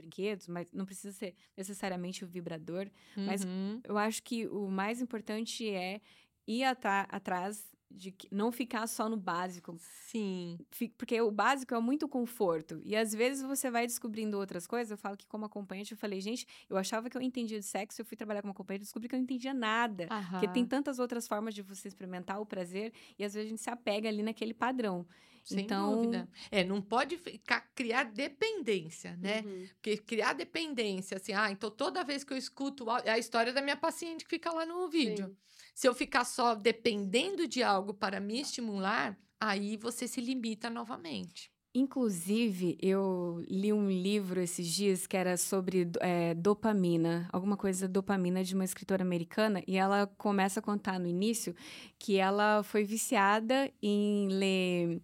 brinquedos, mas não precisa ser necessariamente o vibrador. Uhum. Mas eu acho que o mais importante é ir atrás de não ficar só no básico. Sim. Porque o básico é muito conforto. E às vezes você vai descobrindo outras coisas. Eu falo que, como acompanhante, eu falei, gente, eu achava que eu entendia de sexo, eu fui trabalhar como acompanhante e descobri que eu não entendia nada. Aham. Porque tem tantas outras formas de você experimentar o prazer e às vezes a gente se apega ali naquele padrão. Sem então... dúvida. É, não pode ficar, criar dependência, né? Uhum. Porque criar dependência, assim, ah, então toda vez que eu escuto é a história da minha paciente que fica lá no vídeo. Sim. Se eu ficar só dependendo de algo para me estimular, aí você se limita novamente. Inclusive, eu li um livro esses dias que era sobre é, dopamina, alguma coisa dopamina de uma escritora americana, e ela começa a contar no início que ela foi viciada em ler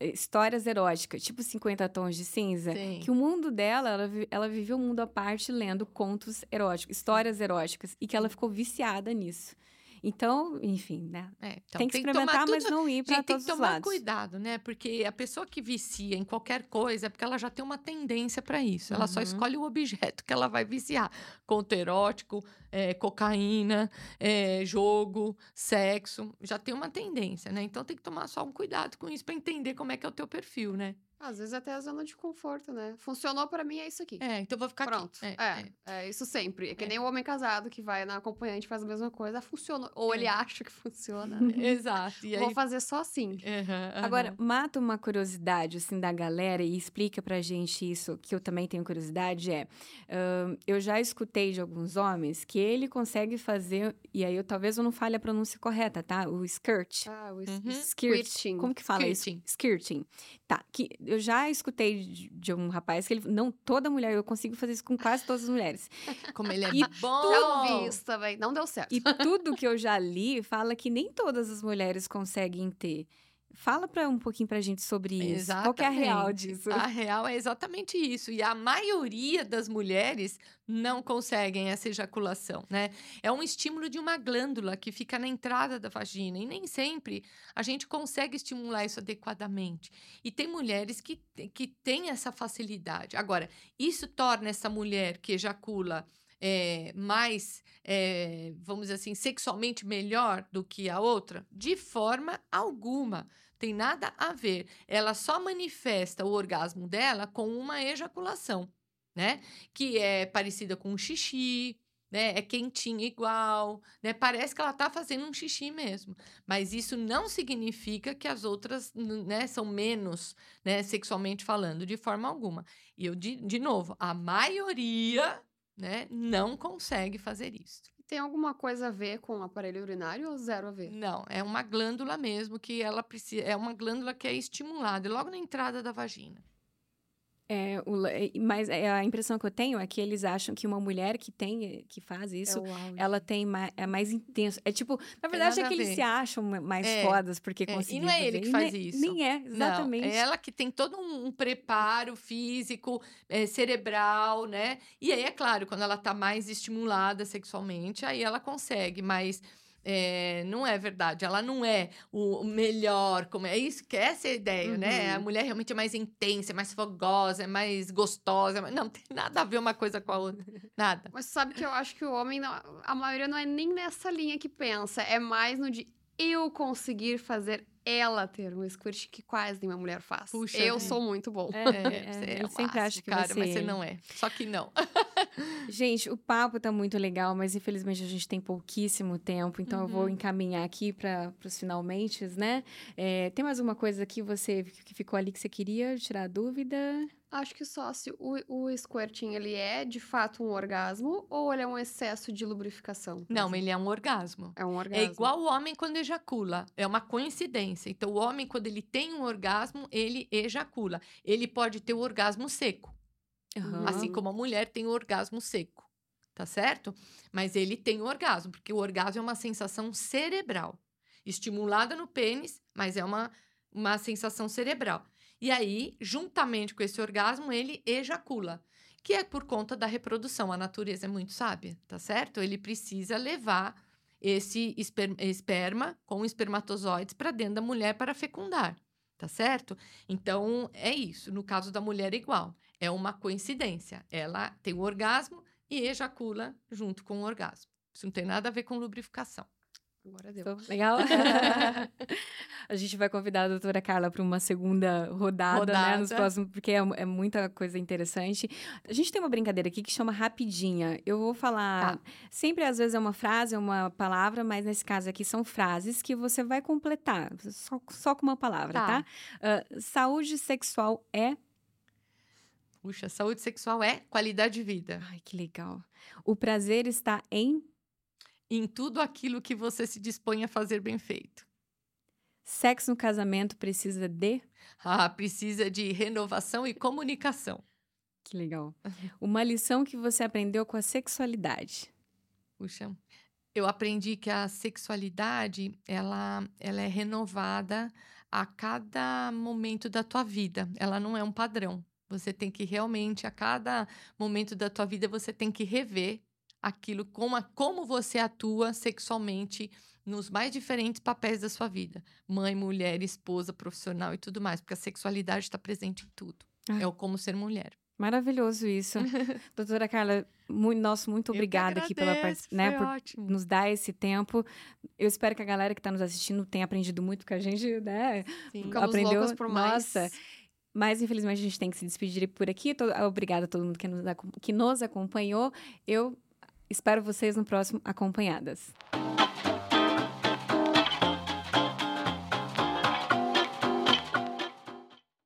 eh, histórias eróticas, tipo 50 tons de cinza, Sim. que o mundo dela, ela, ela viveu um mundo à parte lendo contos eróticos, histórias eróticas, e que ela ficou viciada nisso. Então, enfim, né? É, então, tem que tem experimentar, que mas tudo... não ir para todos os lados. Tem que tomar cuidado, né? Porque a pessoa que vicia em qualquer coisa é porque ela já tem uma tendência para isso. Ela uhum. só escolhe o objeto que ela vai viciar. Conto erótico, é, cocaína, é, jogo, sexo. Já tem uma tendência, né? Então tem que tomar só um cuidado com isso para entender como é que é o teu perfil, né? Às vezes até a zona de conforto, né? Funcionou para mim, é isso aqui. É, então vou ficar Pronto. aqui. É, é, é. é isso sempre. É que é. nem o homem casado que vai na acompanhante faz a mesma coisa. Funcionou. Ou ele é. acha que funciona. Né? Exato. Aí... Vou fazer só assim. Uhum, uhum. Agora, mata uma curiosidade, assim, da galera e explica pra gente isso, que eu também tenho curiosidade, é... Uh, eu já escutei de alguns homens que ele consegue fazer... E aí, eu talvez eu não fale a pronúncia correta, tá? O skirt. Ah, o uhum. skirting. Como que fala skirting. isso? Skirting. Tá. Que eu já escutei de, de, um rapaz que ele não toda mulher eu consigo fazer isso com quase todas as mulheres. Como ele é e bom. Tudo, isso também, não deu certo. E tudo que eu já li fala que nem todas as mulheres conseguem ter. Fala para um pouquinho para a gente sobre isso. Exatamente. Qual que é a real disso? A real é exatamente isso. E a maioria das mulheres não conseguem essa ejaculação, né? É um estímulo de uma glândula que fica na entrada da vagina e nem sempre a gente consegue estimular isso adequadamente. E tem mulheres que, que têm essa facilidade. Agora, isso torna essa mulher que ejacula é, mais, é, vamos dizer assim, sexualmente melhor do que a outra? De forma alguma. Tem nada a ver. Ela só manifesta o orgasmo dela com uma ejaculação, né? Que é parecida com um xixi, né? É quentinha igual, né? Parece que ela tá fazendo um xixi mesmo. Mas isso não significa que as outras, né, são menos, né, sexualmente falando, de forma alguma. E eu, de, de novo, a maioria né, não consegue fazer isso. Tem alguma coisa a ver com o aparelho urinário ou zero a ver? Não, é uma glândula mesmo que ela precisa, é uma glândula que é estimulada logo na entrada da vagina. É, o, mas é, a impressão que eu tenho é que eles acham que uma mulher que tem, que faz é isso, é ela tem mais, é mais intenso. É tipo, na verdade é que eles se acham mais é, fodas porque é, conseguiram. E não é ele que faz nem, isso. Nem é, exatamente. Não, é ela que tem todo um, um preparo físico, é, cerebral, né? E aí, é claro, quando ela tá mais estimulada sexualmente, aí ela consegue, mas é, não é verdade. Ela não é o melhor, como é isso que é essa é a ideia, uhum. né? A uhum. mulher realmente é mais intensa, é mais fogosa, é mais gostosa. Não, não tem nada a ver uma coisa com a outra. Nada. Mas sabe que eu acho que o homem, não, a maioria não é nem nessa linha que pensa. É mais no de eu conseguir fazer ela ter um squirt que quase nenhuma mulher faz. Puxa, eu é. sou muito bom. É, é, é eu sempre acho que cara, você... mas você não é. Só que não. gente, o papo tá muito legal, mas infelizmente a gente tem pouquíssimo tempo, então uhum. eu vou uhum. encaminhar aqui para os finalmente, né? É, tem mais uma coisa que você que ficou ali que você queria tirar dúvida? Acho que só se o, o squirting ele é de fato um orgasmo ou ele é um excesso de lubrificação. Não, ele é um orgasmo. É um orgasmo. É igual o homem quando ejacula. É uma coincidência. Então, o homem, quando ele tem um orgasmo, ele ejacula. Ele pode ter o orgasmo seco. Uhum. Assim como a mulher tem o orgasmo seco. Tá certo? Mas ele tem o orgasmo, porque o orgasmo é uma sensação cerebral. Estimulada no pênis, mas é uma, uma sensação cerebral. E aí, juntamente com esse orgasmo, ele ejacula, que é por conta da reprodução. A natureza é muito sábia, tá certo? Ele precisa levar esse esperma com espermatozoides para dentro da mulher para fecundar, tá certo? Então, é isso. No caso da mulher, é igual. É uma coincidência. Ela tem o orgasmo e ejacula junto com o orgasmo. Isso não tem nada a ver com lubrificação. Agora deu. Legal? a gente vai convidar a doutora Carla para uma segunda rodada, rodada, né? Nos próximos, porque é, é, muita coisa interessante. A gente tem uma brincadeira aqui que chama Rapidinha. Eu vou falar. Tá. Sempre, às vezes, é uma frase, é uma palavra, mas nesse caso aqui são frases que você vai completar, só, só com uma palavra, tá? tá? Uh, saúde sexual é. Puxa, saúde sexual é qualidade de vida. Ai, que legal. O prazer está em em tudo aquilo que você se dispõe a fazer bem feito. Sexo no casamento precisa de? Ah, precisa de renovação e comunicação. Que legal. Uma lição que você aprendeu com a sexualidade? Puxa, eu aprendi que a sexualidade, ela, ela é renovada a cada momento da tua vida. Ela não é um padrão. Você tem que realmente, a cada momento da tua vida, você tem que rever aquilo, como, a, como você atua sexualmente nos mais diferentes papéis da sua vida. Mãe, mulher, esposa, profissional e tudo mais, porque a sexualidade está presente em tudo. Ah. É o como ser mulher. Maravilhoso isso. Doutora Carla, muito, nosso muito obrigada aqui pela né, por ótimo. nos dar esse tempo. Eu espero que a galera que está nos assistindo tenha aprendido muito com a gente, né? Sim. aprendeu. por mais. Nossa. Mas, infelizmente, a gente tem que se despedir por aqui. Obrigada a todo mundo que nos, que nos acompanhou. Eu Espero vocês no próximo Acompanhadas.